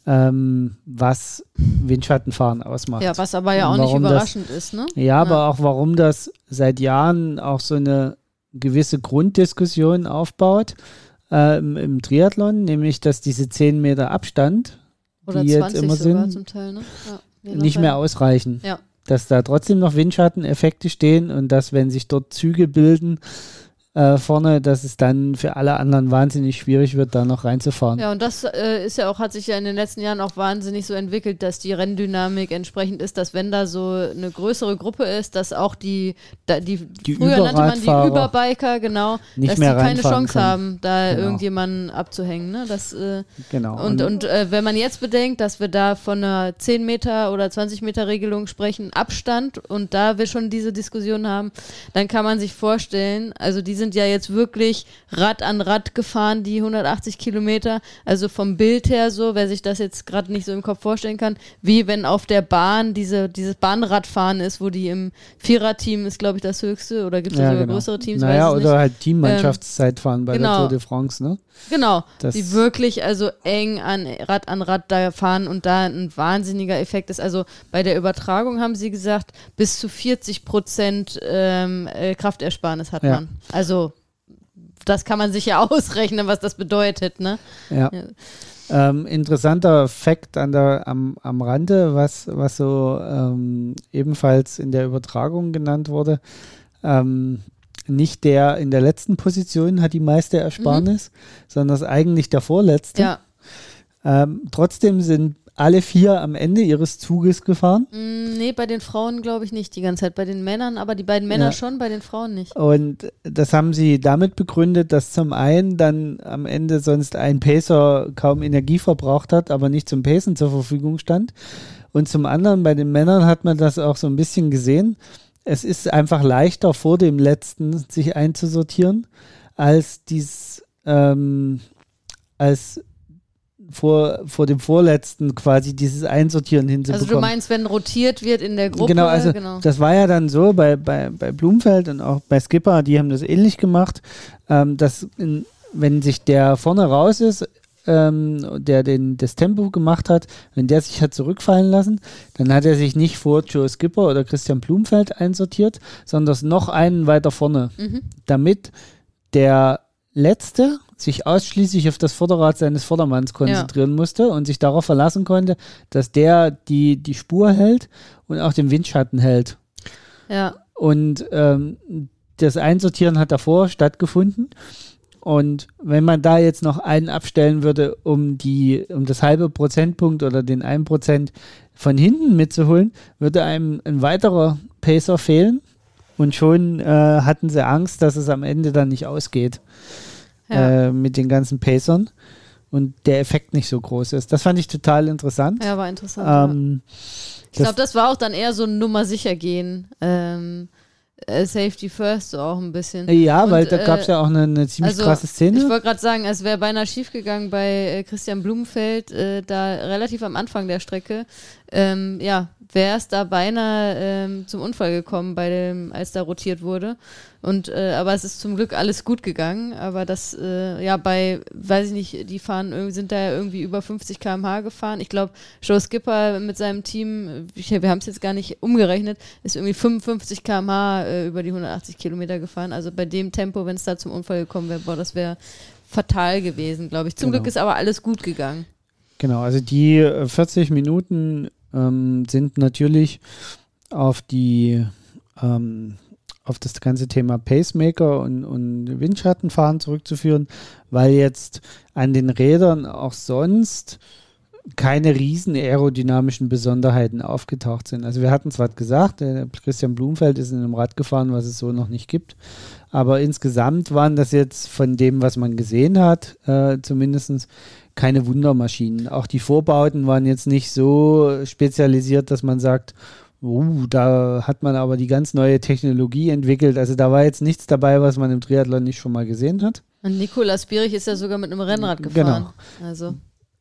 ähm, was Windschattenfahren ausmacht. Ja, was aber ja auch nicht warum das- überraschend ist, ne? Ja, aber auch warum das seit Jahren auch so eine gewisse Grunddiskussion aufbaut ähm, im Triathlon, nämlich dass diese 10 Meter Abstand Oder die jetzt 20 immer sogar sind, zum Teil, ne? Ja, nicht mehr ausreichen. Ja. Dass da trotzdem noch Windschatteneffekte stehen und dass, wenn sich dort Züge bilden äh, vorne, dass es dann für alle anderen wahnsinnig schwierig wird, da noch reinzufahren. Ja, und das äh, ist ja auch, hat sich ja in den letzten Jahren auch wahnsinnig so entwickelt, dass die Renndynamik entsprechend ist, dass wenn da so eine größere Gruppe ist, dass auch die, da, die, Die früher nannte man die Überbiker, genau, dass die keine Chance können. haben, da Genau. irgendjemanden abzuhängen. Ne? Das, äh, Genau. und und äh, wenn man jetzt bedenkt, dass wir da von einer 10 Meter oder 20 Meter Regelung sprechen, Abstand und da wir schon diese Diskussion haben, dann kann man sich vorstellen, also die sind ja jetzt wirklich Rad an Rad gefahren, die 180 Kilometer, also vom Bild her so, wer sich das jetzt gerade nicht so im Kopf vorstellen kann, wie wenn auf der Bahn diese, dieses Bahnradfahren ist, wo die im Viererteam ist, glaube ich, das höchste oder gibt es ja, sogar genau. größere Teams? Naja, oder nicht. halt Teammannschaftszeitfahren bei genau. der Tour de France, ne? Genau, Das- die wirklich also eng an Rad an Rad da fahren und da ein wahnsinniger Effekt ist. Also bei der Übertragung haben sie gesagt, bis zu 40 Prozent ähm, äh, Kraftersparnis hat Ja. man. Also das kann man sich ja ausrechnen, was das bedeutet, ne? Ja. Ja. Ähm, interessanter Fakt an der, am, am Rande, was, was so ähm, ebenfalls in der Übertragung genannt wurde. Ähm, nicht der in der letzten Position hat die meiste Ersparnis, sondern das eigentlich der vorletzte. Ja. Ähm, trotzdem sind alle vier am Ende ihres Zuges gefahren. Mm, Nee, bei den Frauen glaube ich nicht die ganze Zeit. Bei den Männern, aber die beiden Männer Ja. schon, bei den Frauen nicht. Und das haben sie damit begründet, dass zum einen dann am Ende sonst ein Pacer kaum Energie verbraucht hat, aber nicht zum Pacen zur Verfügung stand. Und zum anderen bei den Männern hat man das auch so ein bisschen gesehen. Es ist einfach leichter vor dem letzten sich einzusortieren, als dies ähm, als vor, vor dem vorletzten quasi dieses Einsortieren hinzubekommen. Also du meinst, wenn rotiert wird in der Gruppe? Genau, also genau. das war ja dann so bei, bei, bei Blumfeld und auch bei Skipper, die haben das ähnlich gemacht, ähm, dass in, wenn sich der vorne raus ist, ähm, der den, das Tempo gemacht hat, wenn der sich hat zurückfallen lassen, dann hat er sich nicht vor Joe Skipper oder Christian Blumfeld einsortiert, sondern noch einen weiter vorne, Mhm. damit der Letzte sich ausschließlich auf das Vorderrad seines Vordermanns konzentrieren musste und sich darauf verlassen konnte, dass der die, die Spur hält und auch den Windschatten hält. Ja, Und ähm, das Einsortieren hat davor stattgefunden. Und wenn man da jetzt noch einen abstellen würde, um die, um das halbe Prozentpunkt oder den einen Prozent von hinten mitzuholen, würde einem ein weiterer Pacer fehlen. Und schon äh, hatten sie Angst, dass es am Ende dann nicht ausgeht ja. äh, mit den ganzen Pacern und der Effekt nicht so groß ist. Das fand ich total interessant. ja, war interessant. ja. Ähm, Ich glaube, das war auch dann eher so ein Nummer sicher gehen. Ähm, äh, Safety First so auch ein bisschen. ja, Und, weil da äh, gab es ja auch eine, eine ziemlich also, krasse Ich Szene. wollte gerade sagen, es wäre beinahe schiefgegangen bei äh, Christian Blumenfeld, äh, da relativ am Anfang der Strecke. Ähm, ja, wäre es da beinahe ähm, zum Unfall gekommen, bei dem, als da rotiert wurde. Und äh, aber es ist zum Glück alles gut gegangen. Aber das, äh, ja, bei, weiß ich nicht, die fahren irgendwie, sind da ja irgendwie über 50 km/h gefahren. Ich glaube, Joe Skipper mit seinem Team, ich, wir haben es jetzt gar nicht umgerechnet, ist irgendwie 55 km/h äh, über die 180 Kilometer gefahren. Also bei dem Tempo, wenn es da zum Unfall gekommen wäre, boah, das wäre fatal gewesen, glaube ich. Zum Genau. Glück ist aber alles gut gegangen. Genau, also die äh, 40 Minuten ähm, sind natürlich auf die ähm, auf das ganze Thema Pacemaker und, und Windschattenfahren zurückzuführen, weil jetzt an den Rädern auch sonst keine riesen aerodynamischen Besonderheiten aufgetaucht sind. Also wir hatten zwar gesagt, der Christian Blumfeld ist in einem Rad gefahren, was es so noch nicht gibt, Aber insgesamt waren das jetzt von dem, was man gesehen hat, äh, zumindest keine Wundermaschinen. Auch die Vorbauten waren jetzt nicht so spezialisiert, dass man sagt, uh, da hat man aber die ganz neue Technologie entwickelt. Also da war jetzt nichts dabei, was man im Triathlon nicht schon mal gesehen hat. Und Nikolaus Bierich ist ja sogar mit einem Rennrad gefahren. Genau. Also.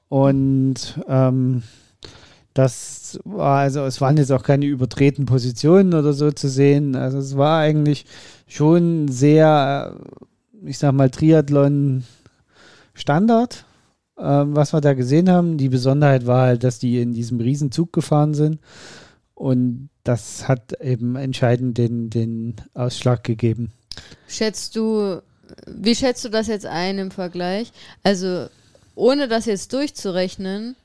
Und ähm, das war, also es waren jetzt auch keine übertreten Positionen oder so zu sehen. Also es war eigentlich schon sehr, ich sag mal, Triathlon Standard, ähm, was wir da gesehen haben. Die Besonderheit war halt, dass die in diesem Riesenzug gefahren sind. Und das hat eben entscheidend den, den Ausschlag gegeben. Schätzt du, wie schätzt du das jetzt ein im Vergleich? Also, ohne das jetzt durchzurechnen,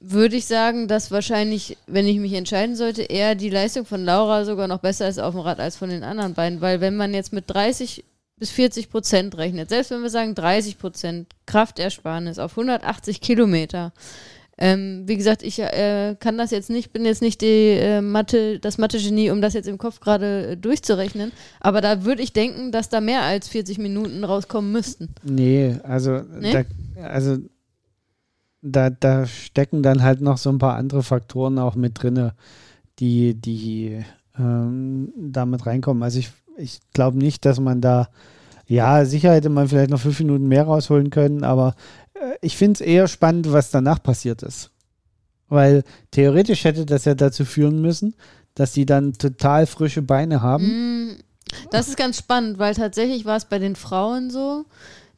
würde ich sagen, dass wahrscheinlich, wenn ich mich entscheiden sollte, eher die Leistung von Laura sogar noch besser ist auf dem Rad als von den anderen beiden. Weil wenn man jetzt mit 30 bis 40 Prozent rechnet, selbst wenn wir sagen 30 Prozent Kraftersparnis auf 180 Kilometer, ähm, wie gesagt, ich äh, kann das jetzt nicht, bin jetzt nicht die äh, Mathe, das Mathe-Genie, um das jetzt im Kopf gerade äh, durchzurechnen. Aber da würde ich denken, dass da mehr als 40 Minuten rauskommen müssten. Nee, also, nee? Da, also da, da stecken dann halt noch so ein paar andere Faktoren auch mit drin, die, die ähm, damit reinkommen. Also ich, ich glaube nicht, dass man da, ja, sicher hätte man vielleicht noch fünf Minuten mehr rausholen können, aber äh, ich finde es eher spannend, was danach passiert ist. Weil theoretisch hätte das ja dazu führen müssen, dass sie dann total frische Beine haben. Mm, das ist ganz spannend, weil tatsächlich war es bei den Frauen so,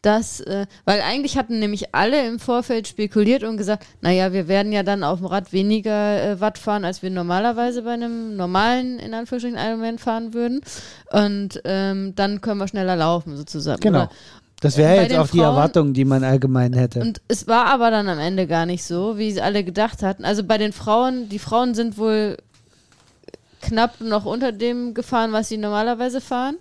dass, äh, weil eigentlich hatten nämlich alle im Vorfeld spekuliert und gesagt, naja, wir werden ja dann auf dem Rad weniger äh, Watt fahren, als wir normalerweise bei einem normalen, in Anführungsstrichen, Ironman fahren würden. Und ähm, dann können wir schneller laufen, sozusagen. Genau. Oder? Das wäre jetzt auch die Erwartung, die man allgemein hätte. Und es war aber dann am Ende gar nicht so, wie sie alle gedacht hatten. Also bei den Frauen, die Frauen sind wohl knapp noch unter dem gefahren, was sie normalerweise fahren.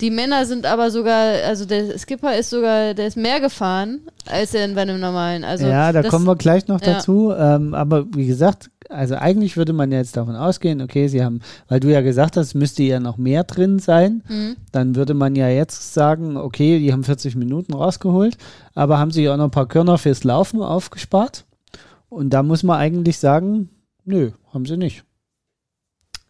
Die Männer sind aber sogar, also der Skipper ist sogar, der ist mehr gefahren als er bei einem normalen. Also ja, da das, kommen wir gleich noch ja. dazu. Ähm, aber wie gesagt, also eigentlich würde man jetzt davon ausgehen, okay, sie haben, weil du ja gesagt hast, müsste ja noch mehr drin sein, mhm. dann würde man ja jetzt sagen, okay, die haben 40 Minuten rausgeholt, aber haben sich auch noch ein paar Körner fürs Laufen aufgespart. Und da muss man eigentlich sagen, nö, haben sie nicht.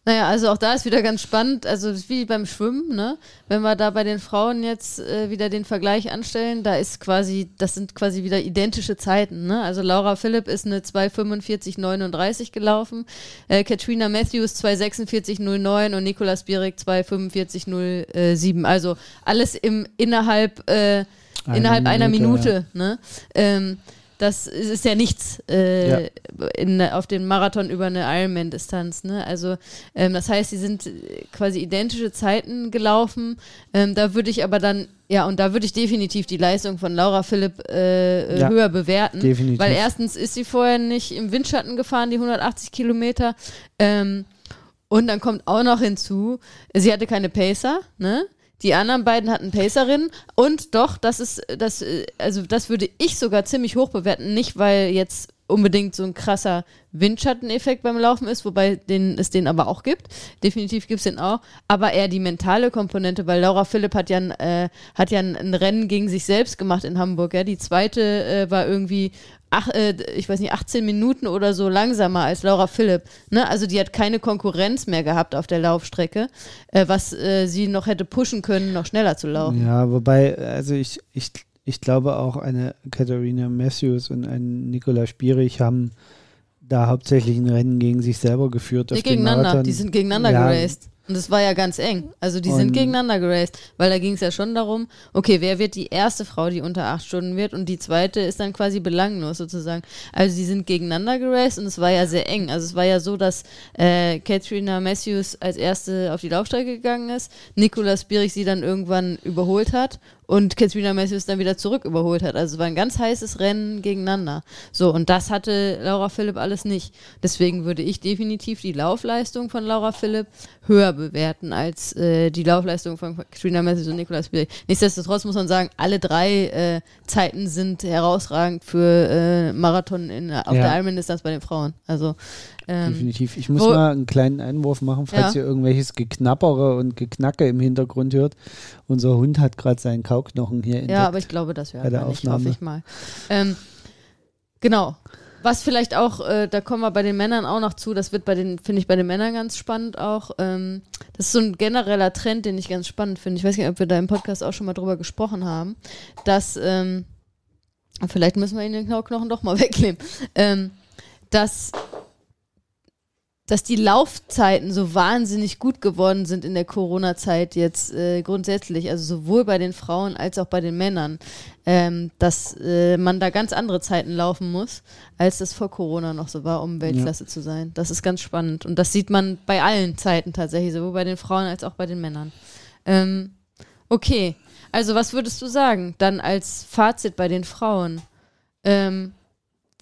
Naja, also auch da ist wieder ganz spannend, also wie beim Schwimmen, ne? Wenn wir da bei den Frauen jetzt äh, wieder den Vergleich anstellen, da ist quasi, das sind quasi wieder identische Zeiten, ne? Also Laura Philipp ist eine 2,45,39 gelaufen, äh, Katrina Matthews 2,46,09 und Nicolas Bierig 2,45,07. Also alles im innerhalb, äh, innerhalb Minute, einer Minute, ja. ne? Ähm, das ist ja nichts äh, ja. In, auf dem Marathon über eine Ironman-Distanz. Ne? Also ähm, das heißt, sie sind quasi identische Zeiten gelaufen. Ähm, da würde ich aber dann, ja, und da würde ich definitiv die Leistung von Laura Philipp äh, ja, höher bewerten. Definitiv. Weil erstens ist sie vorher nicht im Windschatten gefahren, die 180 Kilometer. Ähm, und dann kommt auch noch hinzu, sie hatte keine Pacer, ne? Die anderen beiden hatten Pacerinnen und doch, das ist, das, also das würde ich sogar ziemlich hoch bewerten. Nicht, weil jetzt unbedingt so ein krasser Windschatteneffekt beim Laufen ist, wobei den, es den aber auch gibt. Definitiv gibt es den auch. Aber eher die mentale Komponente, weil Laura Philipp hat ja, ein, äh, hat ja ein, ein, Rennen gegen sich selbst gemacht in Hamburg. Ja? Die zweite äh, war irgendwie ach, äh, ich weiß nicht, 18 Minuten oder so langsamer als Laura Philipp. Ne? Also die hat keine Konkurrenz mehr gehabt auf der Laufstrecke, äh, was äh, sie noch hätte pushen können, noch schneller zu laufen. Ja, wobei, also ich, ich, ich glaube auch eine Katharina Matthews und ein Nikola Spierig haben da hauptsächlich ein Rennen gegen sich selber geführt. Nee, gegeneinander, die sind gegeneinander ja, geraced. Und es war ja ganz eng. Also die sind gegeneinander geraced, weil da ging es ja schon darum, okay, wer wird die erste Frau, die unter acht Stunden wird und die zweite ist dann quasi belanglos sozusagen. Also sie sind gegeneinander geraced und es war ja sehr eng. Also es war ja so, dass äh, Katrina Matthews als erste auf die Laufstrecke gegangen ist, Nicolas Bierig sie dann irgendwann überholt hat und Katrina Matthews dann wieder zurück überholt hat. Also es war ein ganz heißes Rennen gegeneinander. So, und das hatte Laura Philipp alles nicht. Deswegen würde ich definitiv die Laufleistung von Laura Philipp höher bewerten als äh, die Laufleistung von Katrina Matthews und Nicolas Spirig. Nichtsdestotrotz muss man sagen, alle drei äh, Zeiten sind herausragend für äh, Marathon in, auf Ja. der Ironman-Distanz bei den Frauen. Also ähm, Definitiv. Ich muss wo- mal einen kleinen Einwurf machen, falls Ja. ihr irgendwelches Geknappere und Geknacke im Hintergrund hört. Unser Hund hat gerade seinen Kauknochen hier entdeckt. Ja, aber ich glaube, das wäre der gar nicht, Aufnahme. hoffe ich mal. Ähm, genau. Was vielleicht auch, äh, da kommen wir bei den Männern auch noch zu, das wird bei den, finde ich bei den Männern ganz spannend auch. Ähm, das ist so ein genereller Trend, den ich ganz spannend finde. Ich weiß nicht, ob wir da im Podcast auch schon mal drüber gesprochen haben, dass, ähm, vielleicht müssen wir ihn den Knochen doch mal wegnehmen, ähm, dass dass die Laufzeiten so wahnsinnig gut geworden sind in der Corona-Zeit jetzt äh, grundsätzlich, also sowohl bei den Frauen als auch bei den Männern, ähm, dass äh, man da ganz andere Zeiten laufen muss, als das vor Corona noch so war, um Weltklasse zu sein. Das ist ganz spannend und das sieht man bei allen Zeiten tatsächlich, sowohl bei den Frauen als auch bei den Männern. Ähm, okay, also was würdest du sagen dann als Fazit bei den Frauen? Ähm,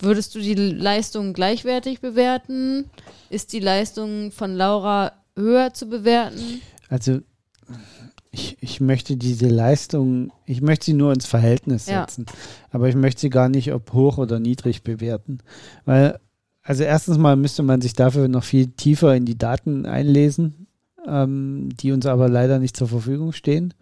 Würdest du die Leistung gleichwertig bewerten? Ist die Leistung von Laura höher zu bewerten? Also ich, ich möchte diese Leistung, ich möchte sie nur ins Verhältnis Ja. setzen. Aber ich möchte sie gar nicht ob hoch oder niedrig bewerten. Weil, also erstens mal müsste man sich dafür noch viel tiefer in die Daten einlesen, ähm, die uns aber leider nicht zur Verfügung stehen.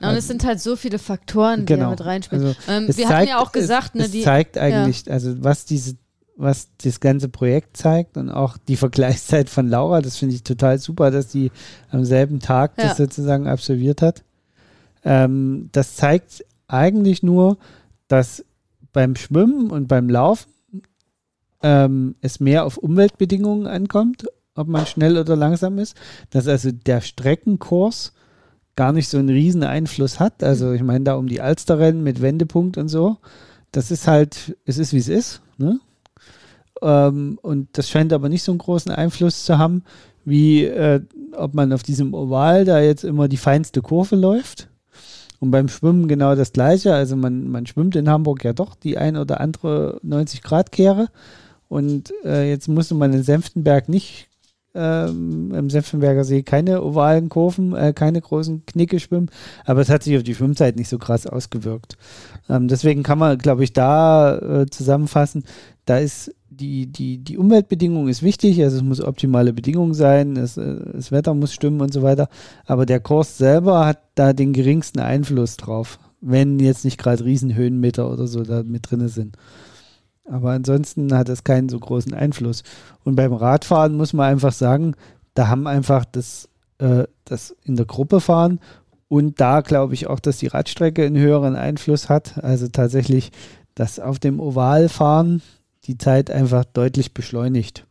Na, und es sind halt so viele Faktoren, die da Genau. mit reinspielen. Also ähm, es wir hatten zeigt- ja auch gesagt, es, ne, es die, zeigt eigentlich, also was diese, was das ganze Projekt zeigt und auch die Vergleichszeit von Laura, das finde ich total super, dass die am selben Tag Ja. das sozusagen absolviert hat. Ähm, das zeigt eigentlich nur, dass beim Schwimmen und beim Laufen ähm, es mehr auf Umweltbedingungen ankommt, ob man schnell oder langsam ist, dass also der Streckenkurs gar nicht so einen riesen Einfluss hat. Also ich meine da um die Alsterrennen mit Wendepunkt und so. Das ist halt, es ist wie es ist. Ne? Ähm, und das scheint aber nicht so einen großen Einfluss zu haben, wie äh, ob man auf diesem Oval da jetzt immer die feinste Kurve läuft. Und beim Schwimmen genau das gleiche. Also man, man schwimmt in Hamburg ja doch die ein oder andere 90-Grad-Kehre. Und äh, jetzt musste man in Senftenberg nicht ähm, im Senftenberger See keine ovalen Kurven, äh, keine großen Knicke schwimmen, aber es hat sich auf die Schwimmzeit nicht so krass ausgewirkt. Ähm, deswegen kann man, glaube ich, da äh, zusammenfassen, da ist die, die, die Umweltbedingung ist wichtig, also es muss optimale Bedingungen sein, es, äh, das Wetter muss stimmen und so weiter, aber der Kurs selber hat da den geringsten Einfluss drauf, wenn jetzt nicht gerade Riesenhöhenmeter oder so da mit drin sind. Aber ansonsten hat das keinen so großen Einfluss. Und beim Radfahren muss man einfach sagen, da haben einfach das, äh, das in der Gruppe fahren und da glaube ich auch, dass die Radstrecke einen höheren Einfluss hat. Also tatsächlich, dass auf dem Oval fahren die Zeit einfach deutlich beschleunigt.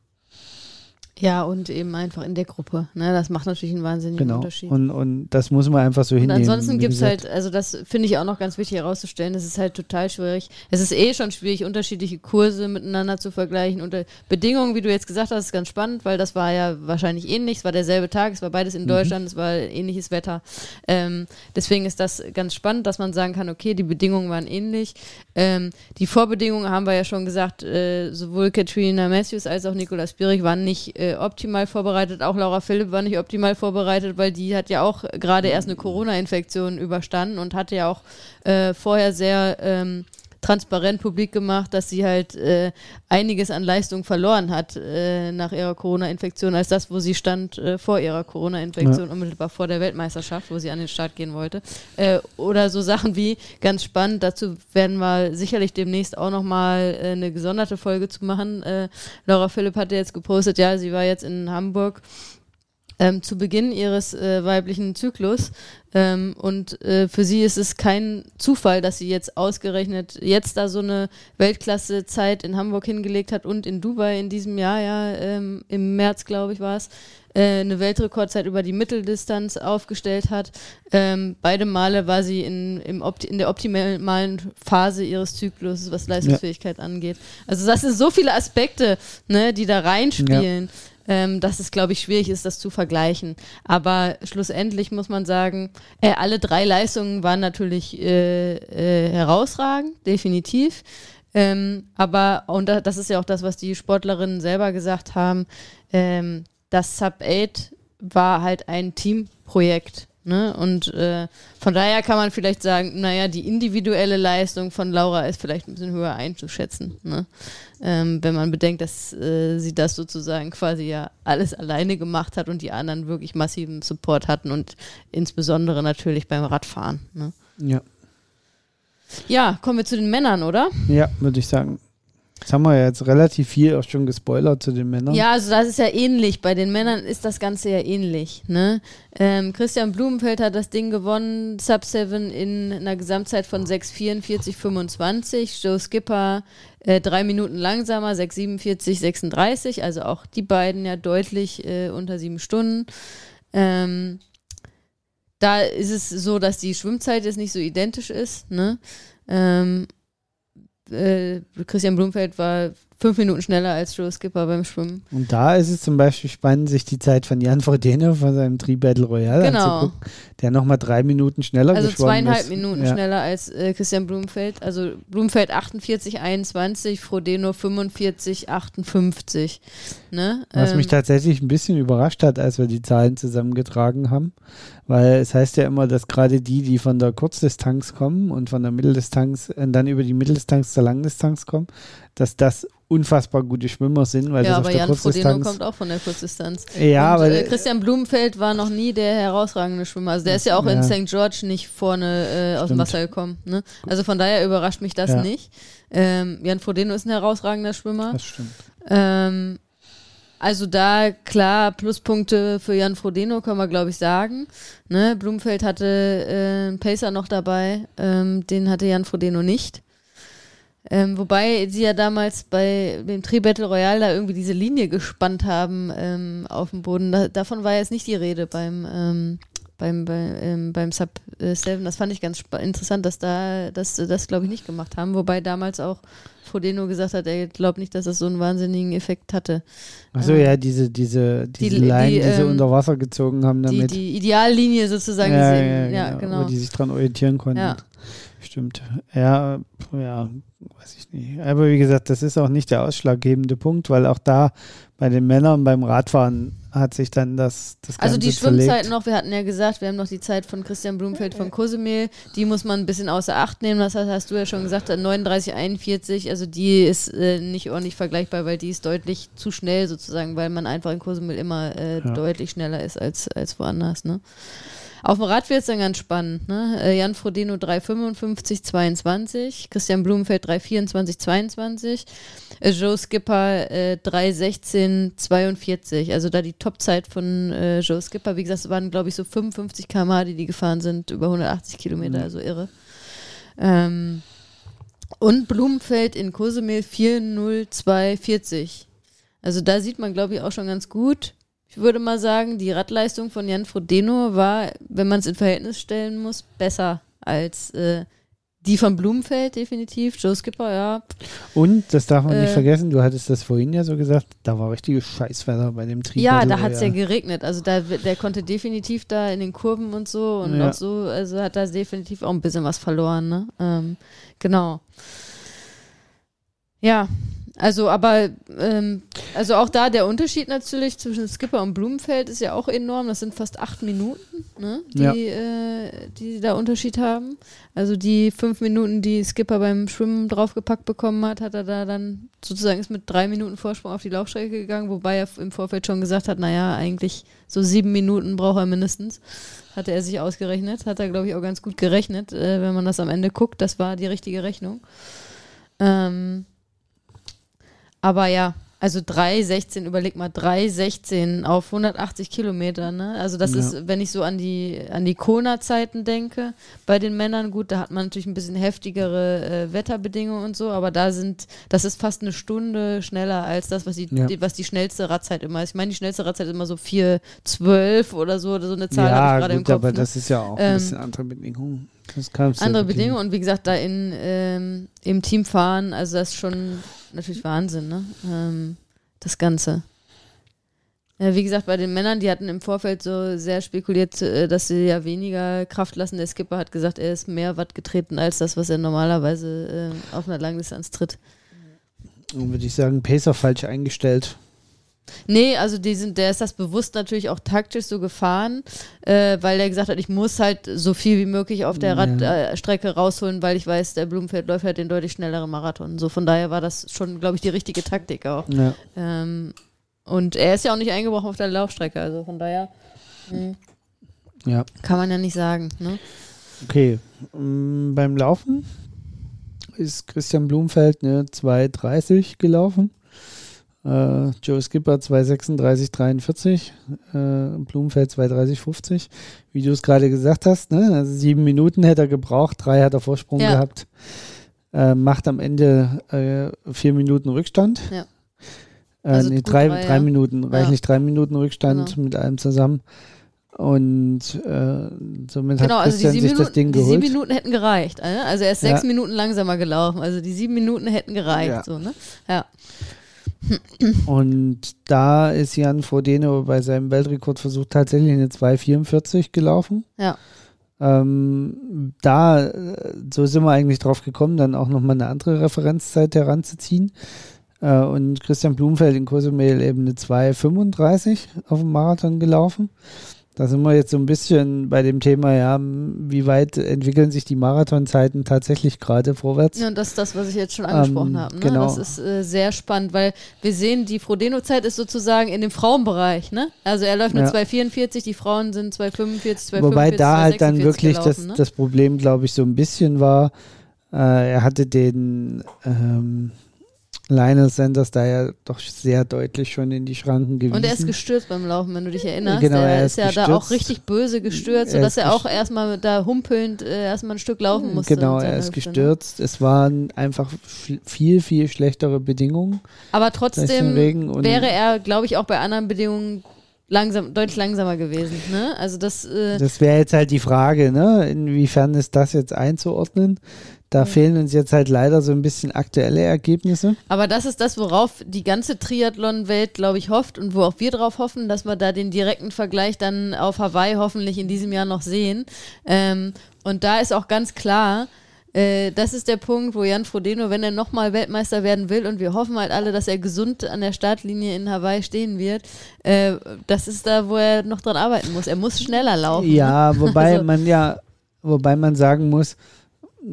Ja, und eben einfach in der Gruppe. Ne? Das macht natürlich einen wahnsinnigen Genau. Unterschied. Und, und das muss man einfach so Und hinnehmen. ansonsten gibt es halt, also das finde ich auch noch ganz wichtig herauszustellen, es ist halt total schwierig. Es ist eh schon schwierig, unterschiedliche Kurse miteinander zu vergleichen. Unter Bedingungen, wie du jetzt gesagt hast, ist ganz spannend, weil das war ja wahrscheinlich ähnlich. Es war derselbe Tag, es war beides Mhm. in Deutschland, es war ähnliches Wetter. Ähm, deswegen ist das ganz spannend, dass man sagen kann, okay, die Bedingungen waren ähnlich. Ähm, die Vorbedingungen haben wir ja schon gesagt, äh, sowohl Katrina Matthews als auch Nicolas Spierig waren nicht äh, optimal vorbereitet. Auch Laura Philipp war nicht optimal vorbereitet, weil die hat ja auch gerade erst eine Corona-Infektion überstanden und hatte ja auch äh, vorher sehr ähm, transparent publik gemacht, dass sie halt äh, einiges an Leistung verloren hat äh, nach ihrer Corona-Infektion, als das, wo sie stand äh, vor ihrer Corona-Infektion, unmittelbar vor der Weltmeisterschaft, wo sie an den Start gehen wollte. Äh, oder so Sachen wie, ganz spannend, dazu werden wir sicherlich demnächst auch nochmal äh, eine gesonderte Folge zu machen. Äh, Laura Philipp hatte jetzt gepostet, ja, sie war jetzt in Hamburg ähm, zu Beginn ihres äh, weiblichen Zyklus. Ähm, und äh, für sie ist es kein Zufall, dass sie jetzt ausgerechnet jetzt da so eine Weltklasse-Zeit in Hamburg hingelegt hat und in Dubai in diesem Jahr, ja, ähm, im März, glaube ich, war es, äh, eine Weltrekordzeit über die Mitteldistanz aufgestellt hat. Ähm, beide Male war sie in, im Opti in der optimalen Phase ihres Zyklus, was Leistungsfähigkeit angeht. Also das sind so viele Aspekte, ne, die da reinspielen. Ähm, dass es, glaube ich, schwierig ist, das zu vergleichen. Aber schlussendlich muss man sagen, äh, alle drei Leistungen waren natürlich äh, äh, herausragend, definitiv. Ähm, aber, und das ist ja auch das, was die Sportlerinnen selber gesagt haben, ähm, das Sub 8 war halt ein Teamprojekt. Ne? Und äh, von daher kann man vielleicht sagen, naja, die individuelle Leistung von Laura ist vielleicht ein bisschen höher einzuschätzen. Ne? Ähm, wenn man bedenkt, dass äh, sie das sozusagen quasi ja alles alleine gemacht hat und die anderen wirklich massiven Support hatten und insbesondere natürlich beim Radfahren. Ne? Ja. Ja, kommen wir zu den Männern, oder? Ja, würde ich sagen. Jetzt haben wir ja jetzt relativ viel auch schon gespoilert zu den Männern. Ja, also das ist ja ähnlich. Bei den Männern ist das Ganze ja ähnlich. Ne? Ähm, Christian Blumenfeld hat das Ding gewonnen, Sub 7 in einer Gesamtzeit von 6,44,25. Joe Skipper äh, drei Minuten langsamer, 6,47,36. Also auch die beiden ja deutlich äh, unter sieben Stunden. Ähm, da ist es so, dass die Schwimmzeit jetzt nicht so identisch ist. Ne? Ähm, äh, Christian Blumfeld war fünf Minuten schneller als Joe Skipper beim Schwimmen. Und da ist es zum Beispiel spannend, sich die Zeit von Jan Frodeno von seinem Tri-Battle Royale Genau. anzugucken, der nochmal drei Minuten schneller Also geschwommen zweieinhalb ist. Minuten ja. schneller als äh, Christian Blumfeld. Also Blumfeld 48, 21, Frodeno 45, 58. Ne? Was Ähm, mich tatsächlich ein bisschen überrascht hat, als wir die Zahlen zusammengetragen haben, weil es heißt ja immer, dass gerade die, die von der Kurzdistanz kommen und von der Mitteldistanz und dann über die Mitteldistanz zur Langdistanz kommen, dass das unfassbar gute Schwimmer sind, weil ja, das auf aber der Jan Frodeno Kurzdistanz kommt auch von der Kurzdistanz. ja, und, aber äh, Christian Blumenfeld war noch nie der herausragende Schwimmer. Also der ist ja auch in. St. George nicht vorne äh, aus dem. Wasser gekommen. Ne? Also von daher überrascht mich das nicht. Ähm, Jan Frodeno ist ein herausragender Schwimmer. das stimmt. Ähm, also da klar Pluspunkte für Jan Frodeno können wir glaube ich sagen. Ne? Blumfeld hatte äh, einen Pacer noch dabei, ähm, den hatte Jan Frodeno nicht. Ähm, wobei sie ja damals bei dem Tri Battle Royale da irgendwie diese Linie gespannt haben ähm, auf dem Boden. Da, davon war jetzt nicht die Rede beim ähm, beim, bei, ähm, beim Sub äh, 7. Das fand ich ganz interessant, dass da dass sie das glaube ich nicht gemacht haben. Wobei damals auch Frodeno gesagt hat, er glaubt nicht, dass das so einen wahnsinnigen Effekt hatte. Achso, Ähm, ja, diese, diese, diese die- Line, die, die, sie ähm, unter Wasser gezogen haben Die, damit. die Ideallinie sozusagen ja, gesehen. ja, Ja, genau, genau. Wo die sich dran orientieren konnten. Ja. Stimmt. Ja, ja, weiß ich nicht. Aber wie gesagt, das ist auch nicht der ausschlaggebende Punkt, weil auch da bei den Männern beim Radfahren hat sich dann das, das Ganze Also die zerlegt. Schwimmzeiten noch, wir hatten ja gesagt, wir haben noch die Zeit von Christian Blumfeld von Cozumel, die muss man ein bisschen außer Acht nehmen, das hast, du ja schon gesagt, 39, 41, also die ist äh, nicht ordentlich vergleichbar, weil die ist deutlich zu schnell sozusagen, weil man einfach in Cozumel immer äh, Ja. deutlich schneller ist als, als woanders, ne? Auf dem Rad wird es dann ganz spannend. Ne? Äh, Jan Frodeno 3,55, 22, Christian Blumenfeld 3,24, 22, äh, Joe Skipper äh, 3,16, 42. Also da die Topzeit von äh, Joe Skipper, wie gesagt, es waren glaube ich so 55 km/h, die die gefahren sind, über 180 Kilometer, Mhm. also irre. Ähm, und Blumenfeld in Cozumel 4,02,40. Also da sieht man glaube ich auch schon ganz gut, ich würde mal sagen, die Radleistung von Jan Frodeno war, wenn man es in Verhältnis stellen muss, besser als äh, die von Blumenfeld, definitiv. Joe Skipper, ja. Und, das darf man nicht Äh, vergessen, du hattest das vorhin ja so gesagt, da war richtiges Scheißwetter bei dem Trieb. Ja, da hat es ja geregnet. Also da, der konnte definitiv da in den Kurven und so und Ja. auch so, also hat da definitiv auch ein bisschen was verloren, ne? Ähm, genau. Ja, also aber ähm, also auch da der Unterschied natürlich zwischen Skipper und Blumenfeld ist ja auch enorm. Das sind fast acht Minuten, ne, die, Ja. äh, die da Unterschied haben. Also die fünf Minuten, die Skipper beim Schwimmen draufgepackt bekommen hat, hat er da dann sozusagen ist mit drei Minuten Vorsprung auf die Laufstrecke gegangen, wobei er im Vorfeld schon gesagt hat, naja, eigentlich so sieben Minuten braucht er mindestens. Hatte er sich ausgerechnet, hat er, glaube ich, auch ganz gut gerechnet, äh, wenn man das am Ende guckt. Das war die richtige Rechnung. Ähm, aber ja, also 3,16, überleg mal, 3,16 auf 180 Kilometer, ne? Also das Ja. ist, wenn ich so an die, an die Kona-Zeiten denke, bei den Männern, gut, da hat man natürlich ein bisschen heftigere äh, Wetterbedingungen und so, aber da sind, das ist fast eine Stunde schneller als das, was die, Ja. die was die schnellste Radzeit immer ist. Ich meine, die schnellste Radzeit ist immer so 4,12 oder so, oder so eine Zahl habe ich Ja, gerade im Kopf. aber ne? das ist ja auch Ähm, ein bisschen andere Bedingungen. Das andere Bedingungen und wie gesagt, da in, ähm, im Team fahren, also das ist schon natürlich Wahnsinn, ne? Ähm, das Ganze. Wie gesagt, bei den Männern, die hatten im Vorfeld so sehr spekuliert, äh, dass sie ja weniger Kraft lassen. Der Skipper hat gesagt, er ist mehr Watt getreten als das, was er normalerweise äh, auf einer Langdistanz tritt. Dann würde ich sagen, Pacer falsch eingestellt. Nee, also die sind, der ist das bewusst natürlich auch taktisch so gefahren, äh, weil er gesagt hat, ich muss halt so viel wie möglich auf der Ja. Radstrecke äh, rausholen, weil ich weiß, der Blumenfeld läuft halt den deutlich schnelleren Marathon. So von daher war das schon, glaube ich, die richtige Taktik auch. Ja. Ähm, und er ist ja auch nicht eingebrochen auf der Laufstrecke, also von daher mh, ja. kann man ja nicht sagen. Ne? Okay. Mm, beim Laufen ist Christian Blumfeld eine 2,30 gelaufen. Äh, Joe Skipper 2,36,43. Äh, Blumfeld 2,30,50. Wie du es gerade gesagt hast, ne? also sieben Minuten hätte er gebraucht, drei hat er Vorsprung Ja. gehabt. Äh, macht am Ende äh, vier Minuten Rückstand. Ja. Äh, Also nee, drei, drei, drei ja. Minuten, reichlich drei Minuten Rückstand Genau. mit allem zusammen. Und äh, somit Genau, hat also die Christian sieben, sich das Minuten, Ding die sieben geholt. Minuten hätten gereicht. äh? Also er ist sechs Ja. Minuten langsamer gelaufen. Also die sieben Minuten hätten gereicht. Ja. So, ne? Ja. Und da ist Jan Frodeno bei seinem Weltrekordversuch tatsächlich eine 2,44 gelaufen. Ja. Ähm, da, äh, so sind wir eigentlich drauf gekommen, dann auch nochmal eine andere Referenzzeit heranzuziehen. Äh, und Christian Blumfeld in Cozumel eben eine 2,35 auf dem Marathon gelaufen. Da sind wir jetzt so ein bisschen bei dem Thema, ja, wie weit entwickeln sich die Marathonzeiten tatsächlich gerade vorwärts? Ja, und das ist das, was ich jetzt schon angesprochen Ähm, habe. Ne? genau. Das ist äh, sehr spannend, weil wir sehen, die Frodeno-Zeit ist sozusagen in dem Frauenbereich. Ne? Also er läuft mit Ja. 2,44, die Frauen sind 2,45, 2,45, Wobei da halt dann 2,46 wirklich das, gelaufen, ne? das Problem, glaube ich, so ein bisschen war, äh, er hatte den ähm, Lionel Sanders da ja doch sehr deutlich schon in die Schranken gewiesen. Und er ist gestürzt beim Laufen, wenn du dich erinnerst. Genau, er, er ist ist ja da auch richtig böse gestürzt, Er sodass ist er auch erstmal da humpelnd äh, erstmal ein Stück laufen musste. Genau, er ist gestürzt. Es waren einfach viel, viel schlechtere Bedingungen. Aber trotzdem wäre er, glaube ich, auch bei anderen Bedingungen langsam, deutlich langsamer gewesen. Ne? Also das, äh, Das wäre jetzt halt die Frage, ne? Inwiefern ist das jetzt einzuordnen? Da fehlen uns jetzt halt leider so ein bisschen aktuelle Ergebnisse. aber das ist das, worauf die ganze Triathlon-Welt, glaube ich, hofft und wo auch wir drauf hoffen, dass wir da den direkten Vergleich dann auf Hawaii hoffentlich in diesem Jahr noch sehen. Ähm, und da ist auch ganz klar, äh, das ist der Punkt, wo Jan Frodeno, wenn er nochmal Weltmeister werden will, und wir hoffen halt alle, dass er gesund an der Startlinie in Hawaii stehen wird, äh, das ist da, wo er noch dran arbeiten muss. Er muss schneller laufen. Ja, wobei Also- man ja, wobei man sagen muss,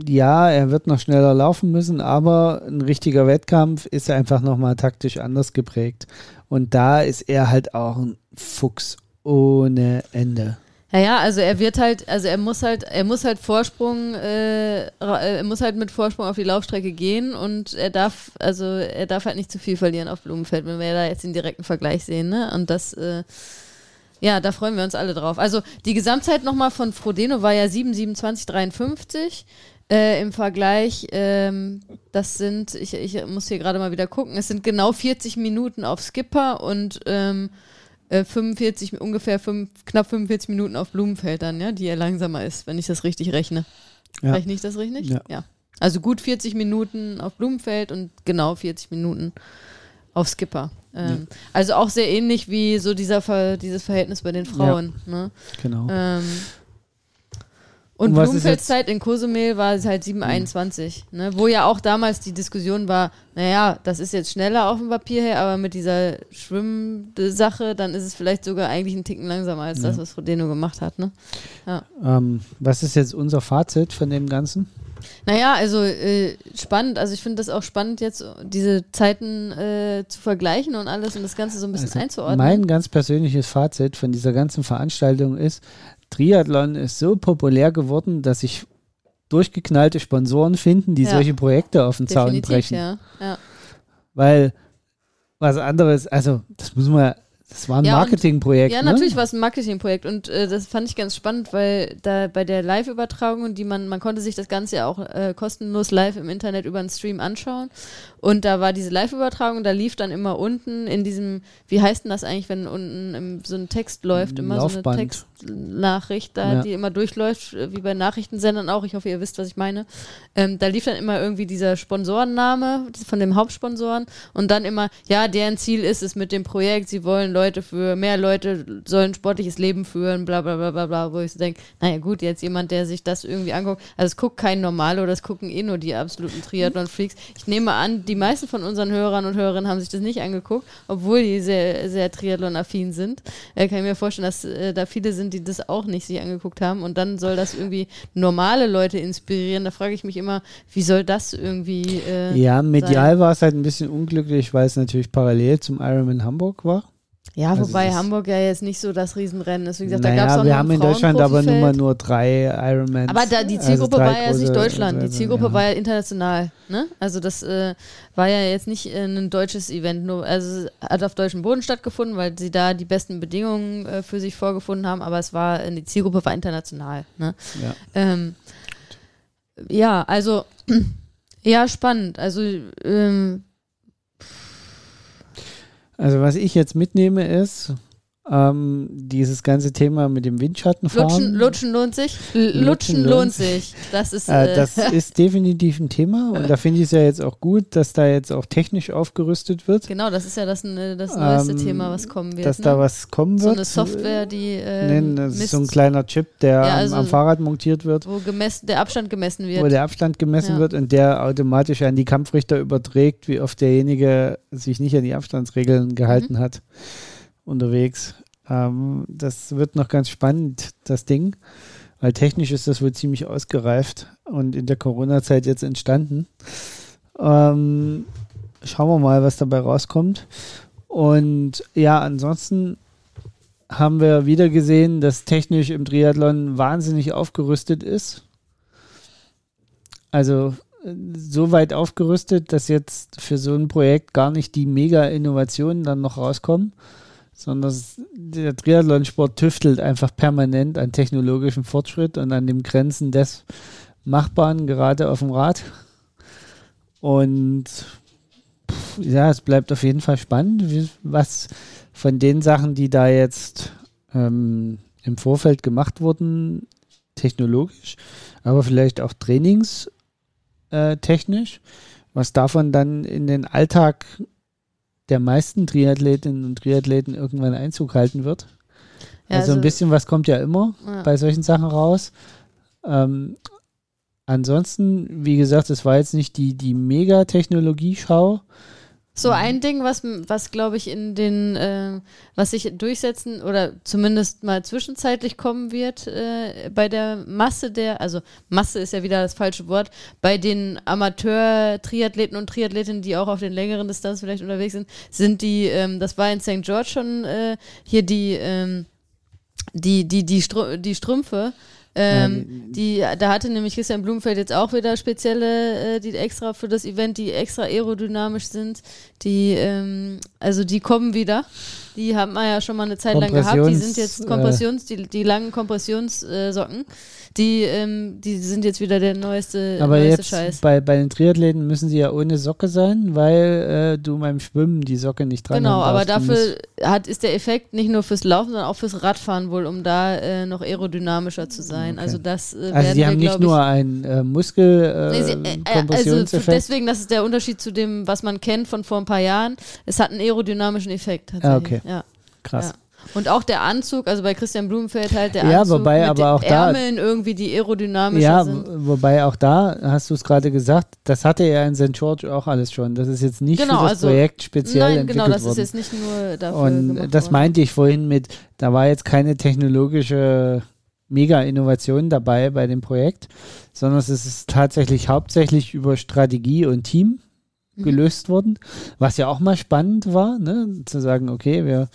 ja, er wird noch schneller laufen müssen, aber ein richtiger Wettkampf ist einfach nochmal taktisch anders geprägt. Und da ist er halt auch ein Fuchs ohne Ende. Ja, ja, also er wird halt, also er muss halt, er muss halt Vorsprung, äh, äh, er muss halt mit Vorsprung auf die Laufstrecke gehen und er darf, also er darf halt nicht zu viel verlieren auf Blumenfeld, wenn wir da jetzt den direkten Vergleich sehen, ne? Und das, äh, ja, da freuen wir uns alle drauf. Also die Gesamtzeit nochmal von Frodeno war ja 7,27,53. Äh, Im Vergleich, ähm, das sind, ich, ich muss hier gerade mal wieder gucken, es sind genau 40 Minuten auf Skipper und ähm, äh, 45, ungefähr fünf, knapp 45 Minuten auf Blumenfeld dann, ja, die er langsamer ist, wenn ich das richtig rechne. Ja. Rechne ich das richtig? Ja. Also gut 40 Minuten auf Blumenfeld und genau 40 Minuten auf Skipper. Ähm, Also auch sehr ähnlich wie so dieser Ver dieses Verhältnis bei den Frauen. Ne? Genau. Ähm, und Und Blumenfelds Zeit in Cozumel war es halt 7,21, ne? wo ja auch damals die Diskussion war, naja, das ist jetzt schneller auf dem Papier her, aber mit dieser Schwimmsache, dann ist es vielleicht sogar eigentlich ein Ticken langsamer als das, Ja. was Frodeno gemacht hat. Ne? Ähm, was ist jetzt unser Fazit von dem Ganzen? Naja, also äh, spannend, also ich finde das auch spannend jetzt, diese Zeiten äh, zu vergleichen und alles und das Ganze so ein bisschen Also einzuordnen. Mein ganz persönliches Fazit von dieser ganzen Veranstaltung ist, Triathlon ist so populär geworden, dass sich durchgeknallte Sponsoren finden, die Ja. solche Projekte auf den Zaun Definitiv, brechen. ja. ja. Weil was anderes, also das muss man, das war ein Ja, Marketingprojekt. Ja, ne? natürlich war es ein Marketingprojekt und äh, das fand ich ganz spannend, weil da bei der Live-Übertragung, die man, man konnte sich das Ganze ja auch äh, kostenlos live im Internet über einen Stream anschauen und da war diese Live-Übertragung, da lief dann immer unten in diesem, wie heißt denn das eigentlich, wenn unten im, so ein Text läuft, immer so Laufband. eine Textnachricht da, Ja. die immer durchläuft, äh, wie bei Nachrichtensendern auch, ich hoffe, ihr wisst, was ich meine. Ähm, da lief dann immer irgendwie dieser Sponsorenname von dem Hauptsponsoren und dann immer, ja, deren Ziel ist es mit dem Projekt, sie wollen Leute für, mehr Leute sollen sportliches Leben führen, bla bla bla bla bla, wo ich so denke, naja gut, jetzt jemand, der sich das irgendwie anguckt, also es guckt kein Normalo, das gucken eh nur die absoluten Triathlon-Freaks. Ich nehme an, die meisten von unseren Hörern und Hörerinnen haben sich das nicht angeguckt, obwohl die sehr, sehr Triathlon-affin sind. Äh, kann ich mir vorstellen, dass äh, da viele sind, die das auch nicht sich angeguckt haben und dann soll das irgendwie normale Leute inspirieren. Da frage ich mich immer, wie soll das irgendwie äh, Ja, medial war es halt ein bisschen unglücklich, weil es natürlich parallel zum Ironman Hamburg war. Ja, Also wobei Hamburg ja jetzt nicht so das Riesenrennen ist. Wie gesagt, da naja, gab es auch wir haben in Deutschland aber nur mal nur drei Ironmans. Aber da, die also Zielgruppe drei war ja jetzt nicht Deutschland, die also, Zielgruppe ja. war ja international. Ne? Also das äh, war ja jetzt nicht äh, ein deutsches Event, nur, also es hat auf deutschem Boden stattgefunden, weil sie da die besten Bedingungen äh, für sich vorgefunden haben, aber es war, äh, die Zielgruppe war international. Ne? Ja. Ähm, ja, also ja, spannend. Also ähm, Also was ich jetzt mitnehme ist, ähm, dieses ganze Thema mit dem Windschattenfahren. Lutschen, Lutschen lohnt sich. L Lutschen lohnt sich. Das ist Äh, äh, das ist definitiv ein Thema und da finde ich es ja jetzt auch gut, dass da jetzt auch technisch aufgerüstet wird, genau, das ist ja das, äh, das neueste Ähm, Thema, was kommen wird. dass ne? da was kommen so wird. eine Software, die äh, Nee, ist so ein kleiner Chip, der Ja, am- also- am, Fahrrad montiert wird, wo gemessen, der Abstand gemessen wo wird. der Abstand gemessen Ja. wird und der automatisch an die Kampfrichter überträgt, wie oft derjenige sich nicht an die Abstandsregeln gehalten Mhm. hat unterwegs. Ähm, das wird noch ganz spannend, das Ding, weil technisch ist das wohl ziemlich ausgereift und in der Corona-Zeit jetzt entstanden. Ähm, schauen wir mal, was dabei rauskommt. Und ja, ansonsten haben wir wieder gesehen, dass technisch im Triathlon wahnsinnig aufgerüstet ist. Also äh, so weit aufgerüstet, dass jetzt für so ein Projekt gar nicht die Mega-Innovationen dann noch rauskommen, sondern der Triathlonsport tüftelt einfach permanent an technologischem Fortschritt und an den Grenzen des Machbaren, gerade auf dem Rad. Und ja, es bleibt auf jeden Fall spannend, was von den Sachen, die da jetzt ähm, im Vorfeld gemacht wurden, technologisch, aber vielleicht auch trainingstechnisch, äh, was davon dann in den Alltag der meisten Triathletinnen und Triathleten irgendwann Einzug halten wird. Ja, also, ein bisschen was kommt ja immer ja. bei solchen Sachen raus. Ähm, ansonsten, wie gesagt, es war jetzt nicht die, die Mega-Technologie-Schau. So ein Ding, was, was glaube ich in den, äh, was sich durchsetzen oder zumindest mal zwischenzeitlich kommen wird äh, bei der Masse der, also Masse ist ja wieder das falsche Wort, bei den Amateur-Triathleten und Triathletinnen, die auch auf den längeren Distanzen vielleicht unterwegs sind, sind die, ähm, das war in St. George schon äh, hier die, ähm, die, die, die, Strü die Strümpfe. Ähm, die, da hatte nämlich Christian Blumenfeld jetzt auch wieder spezielle, äh, die extra für das Event, die extra aerodynamisch sind. Die, ähm, also die kommen wieder. Die haben wir ja schon mal eine Zeit lang gehabt. Die sind jetzt Kompressions, Kompressions, die, die langen Kompressionssocken. Die, ähm, die sind jetzt wieder der neueste, Aber neueste jetzt Scheiß. bei, bei den Triathleten müssen sie ja ohne Socke sein, weil äh, du beim Schwimmen die Socke nicht dran Genau, haben aber dafür hat, ist der Effekt nicht nur fürs Laufen, sondern auch fürs Radfahren wohl, um da äh, noch aerodynamischer zu sein. Okay. Also das äh, also die wir, haben nicht glaub ich, nur einen äh, Muskel äh, Nee, sie, äh, äh, also deswegen, das ist der Unterschied zu dem, was man kennt von vor ein paar Jahren. Es hat einen aerodynamischen Effekt. Ah, Tatsächlich. okay. Ja, Krass. ja. Und auch der Anzug, also bei Christian Blumenfeld halt der Ja, Anzug wobei mit aber den auch da- Ärmeln irgendwie, die aerodynamischer Ja, sind. w- wobei auch da, hast du es gerade gesagt, das hatte er in St. George auch alles schon. Das ist jetzt nicht Genau, für das also- Projekt speziell Nein, entwickelt genau, das worden. ist jetzt nicht nur dafür Und das worden. meinte ich vorhin mit, da war jetzt keine technologische Mega-Innovation dabei bei dem Projekt, sondern es ist tatsächlich hauptsächlich über Strategie und Team Mhm. gelöst worden, was ja auch mal spannend war, ne? zu sagen, okay, wir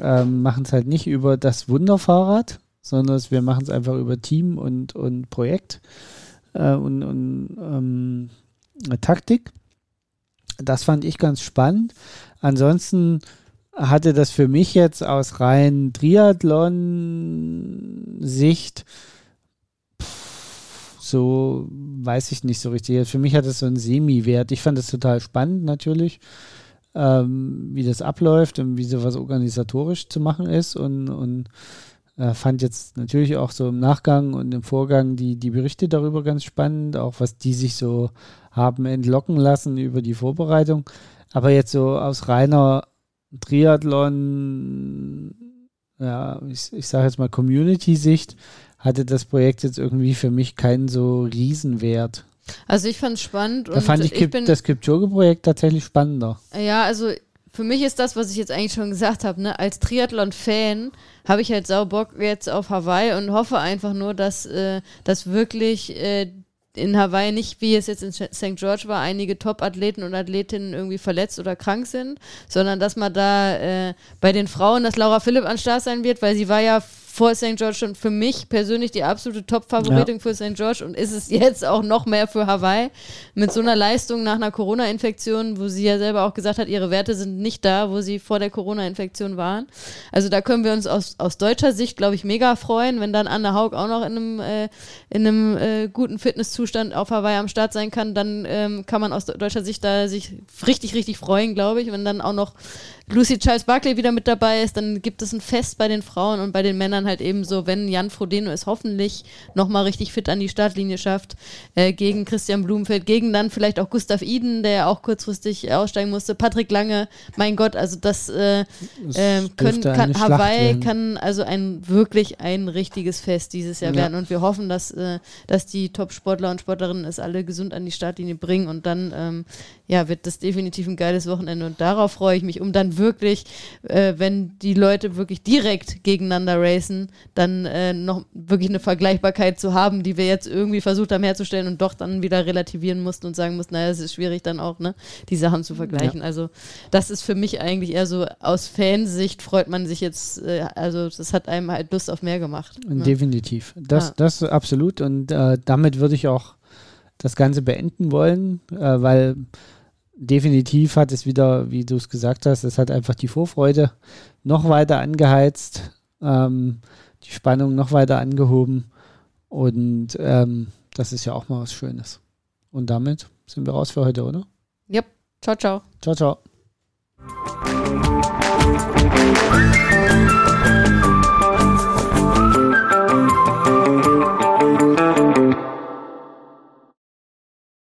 ähm, machen es halt nicht über das Wunderfahrrad, sondern wir machen es einfach über Team und, und Projekt äh, und, und ähm, Taktik. Das fand ich ganz spannend. Ansonsten hatte das für mich jetzt aus rein Triathlon-Sicht so, weiß ich nicht so richtig. Für mich hat es so einen Semi-Wert. Ich fand es total spannend natürlich, ähm, wie das abläuft und wie sowas organisatorisch zu machen ist und, und äh, fand jetzt natürlich auch so im Nachgang und im Vorgang die, die Berichte darüber ganz spannend, auch was die sich so haben entlocken lassen über die Vorbereitung. Aber jetzt so aus reiner Triathlon, ja, ich, ich sage jetzt mal Community-Sicht, hatte das Projekt jetzt irgendwie für mich keinen so Riesenwert. Also ich fand es spannend. Da fand ich, ich bin, das Kipchoge-Projekt tatsächlich spannender. Ja, also für mich ist das, was ich jetzt eigentlich schon gesagt habe, ne? als Triathlon-Fan habe ich halt sau Bock jetzt auf Hawaii und hoffe einfach nur, dass äh, das wirklich äh, in Hawaii nicht, wie es jetzt in St. George war, einige Top-Athleten und Athletinnen irgendwie verletzt oder krank sind, sondern dass man da äh, bei den Frauen, dass Laura Philipp an Start sein wird, weil sie war ja vor St. George schon für mich persönlich die absolute Top-Favoritin ja. für St. George und ist es jetzt auch noch mehr für Hawaii. Mit so einer Leistung nach einer Corona-Infektion, wo sie ja selber auch gesagt hat, ihre Werte sind nicht da, wo sie vor der Corona-Infektion waren. Also da können wir uns aus, aus deutscher Sicht, glaube ich, mega freuen, wenn dann Anne Haug auch noch in einem, äh, in einem äh, guten Fitnesszustand auf Hawaii am Start sein kann, dann ähm, kann man aus deutscher Sicht da sich richtig, richtig freuen, glaube ich. Wenn dann auch noch Lucy Charles Barkley wieder mit dabei ist, dann gibt es ein Fest bei den Frauen und bei den Männern halt eben so, wenn Jan Frodeno es hoffentlich nochmal richtig fit an die Startlinie schafft, äh, gegen Christian Blumenfeld, gegen dann vielleicht auch Gustav Iden, der auch kurzfristig aussteigen musste, Patrick Lange, mein Gott, also das, äh, äh, können, kann, Hawaii kann also ein wirklich ein richtiges Fest dieses Jahr ja. werden und wir hoffen, dass, äh, dass die Top-Sportler und Sportlerinnen es alle gesund an die Startlinie bringen und dann ähm, ja, wird das definitiv ein geiles Wochenende und darauf freue ich mich, um dann wirklich, äh, wenn die Leute wirklich direkt gegeneinander racen, dann äh, noch wirklich eine Vergleichbarkeit zu haben, die wir jetzt irgendwie versucht haben herzustellen und doch dann wieder relativieren mussten und sagen mussten, naja, es ist schwierig dann auch, ne, die Sachen zu vergleichen. Ja. Also das ist für mich eigentlich eher so aus Fansicht freut man sich jetzt, äh, also das hat einem halt Lust auf mehr gemacht. Ne? Definitiv. Das, ja. das absolut und äh, damit würde ich auch das Ganze beenden wollen, äh, weil definitiv hat es wieder, wie du es gesagt hast, es hat einfach die Vorfreude noch weiter angeheizt, ähm, die Spannung noch weiter angehoben. Und ähm, das ist ja auch mal was Schönes. Und damit sind wir raus für heute, oder? Yep. Ciao, ciao. Ciao, ciao.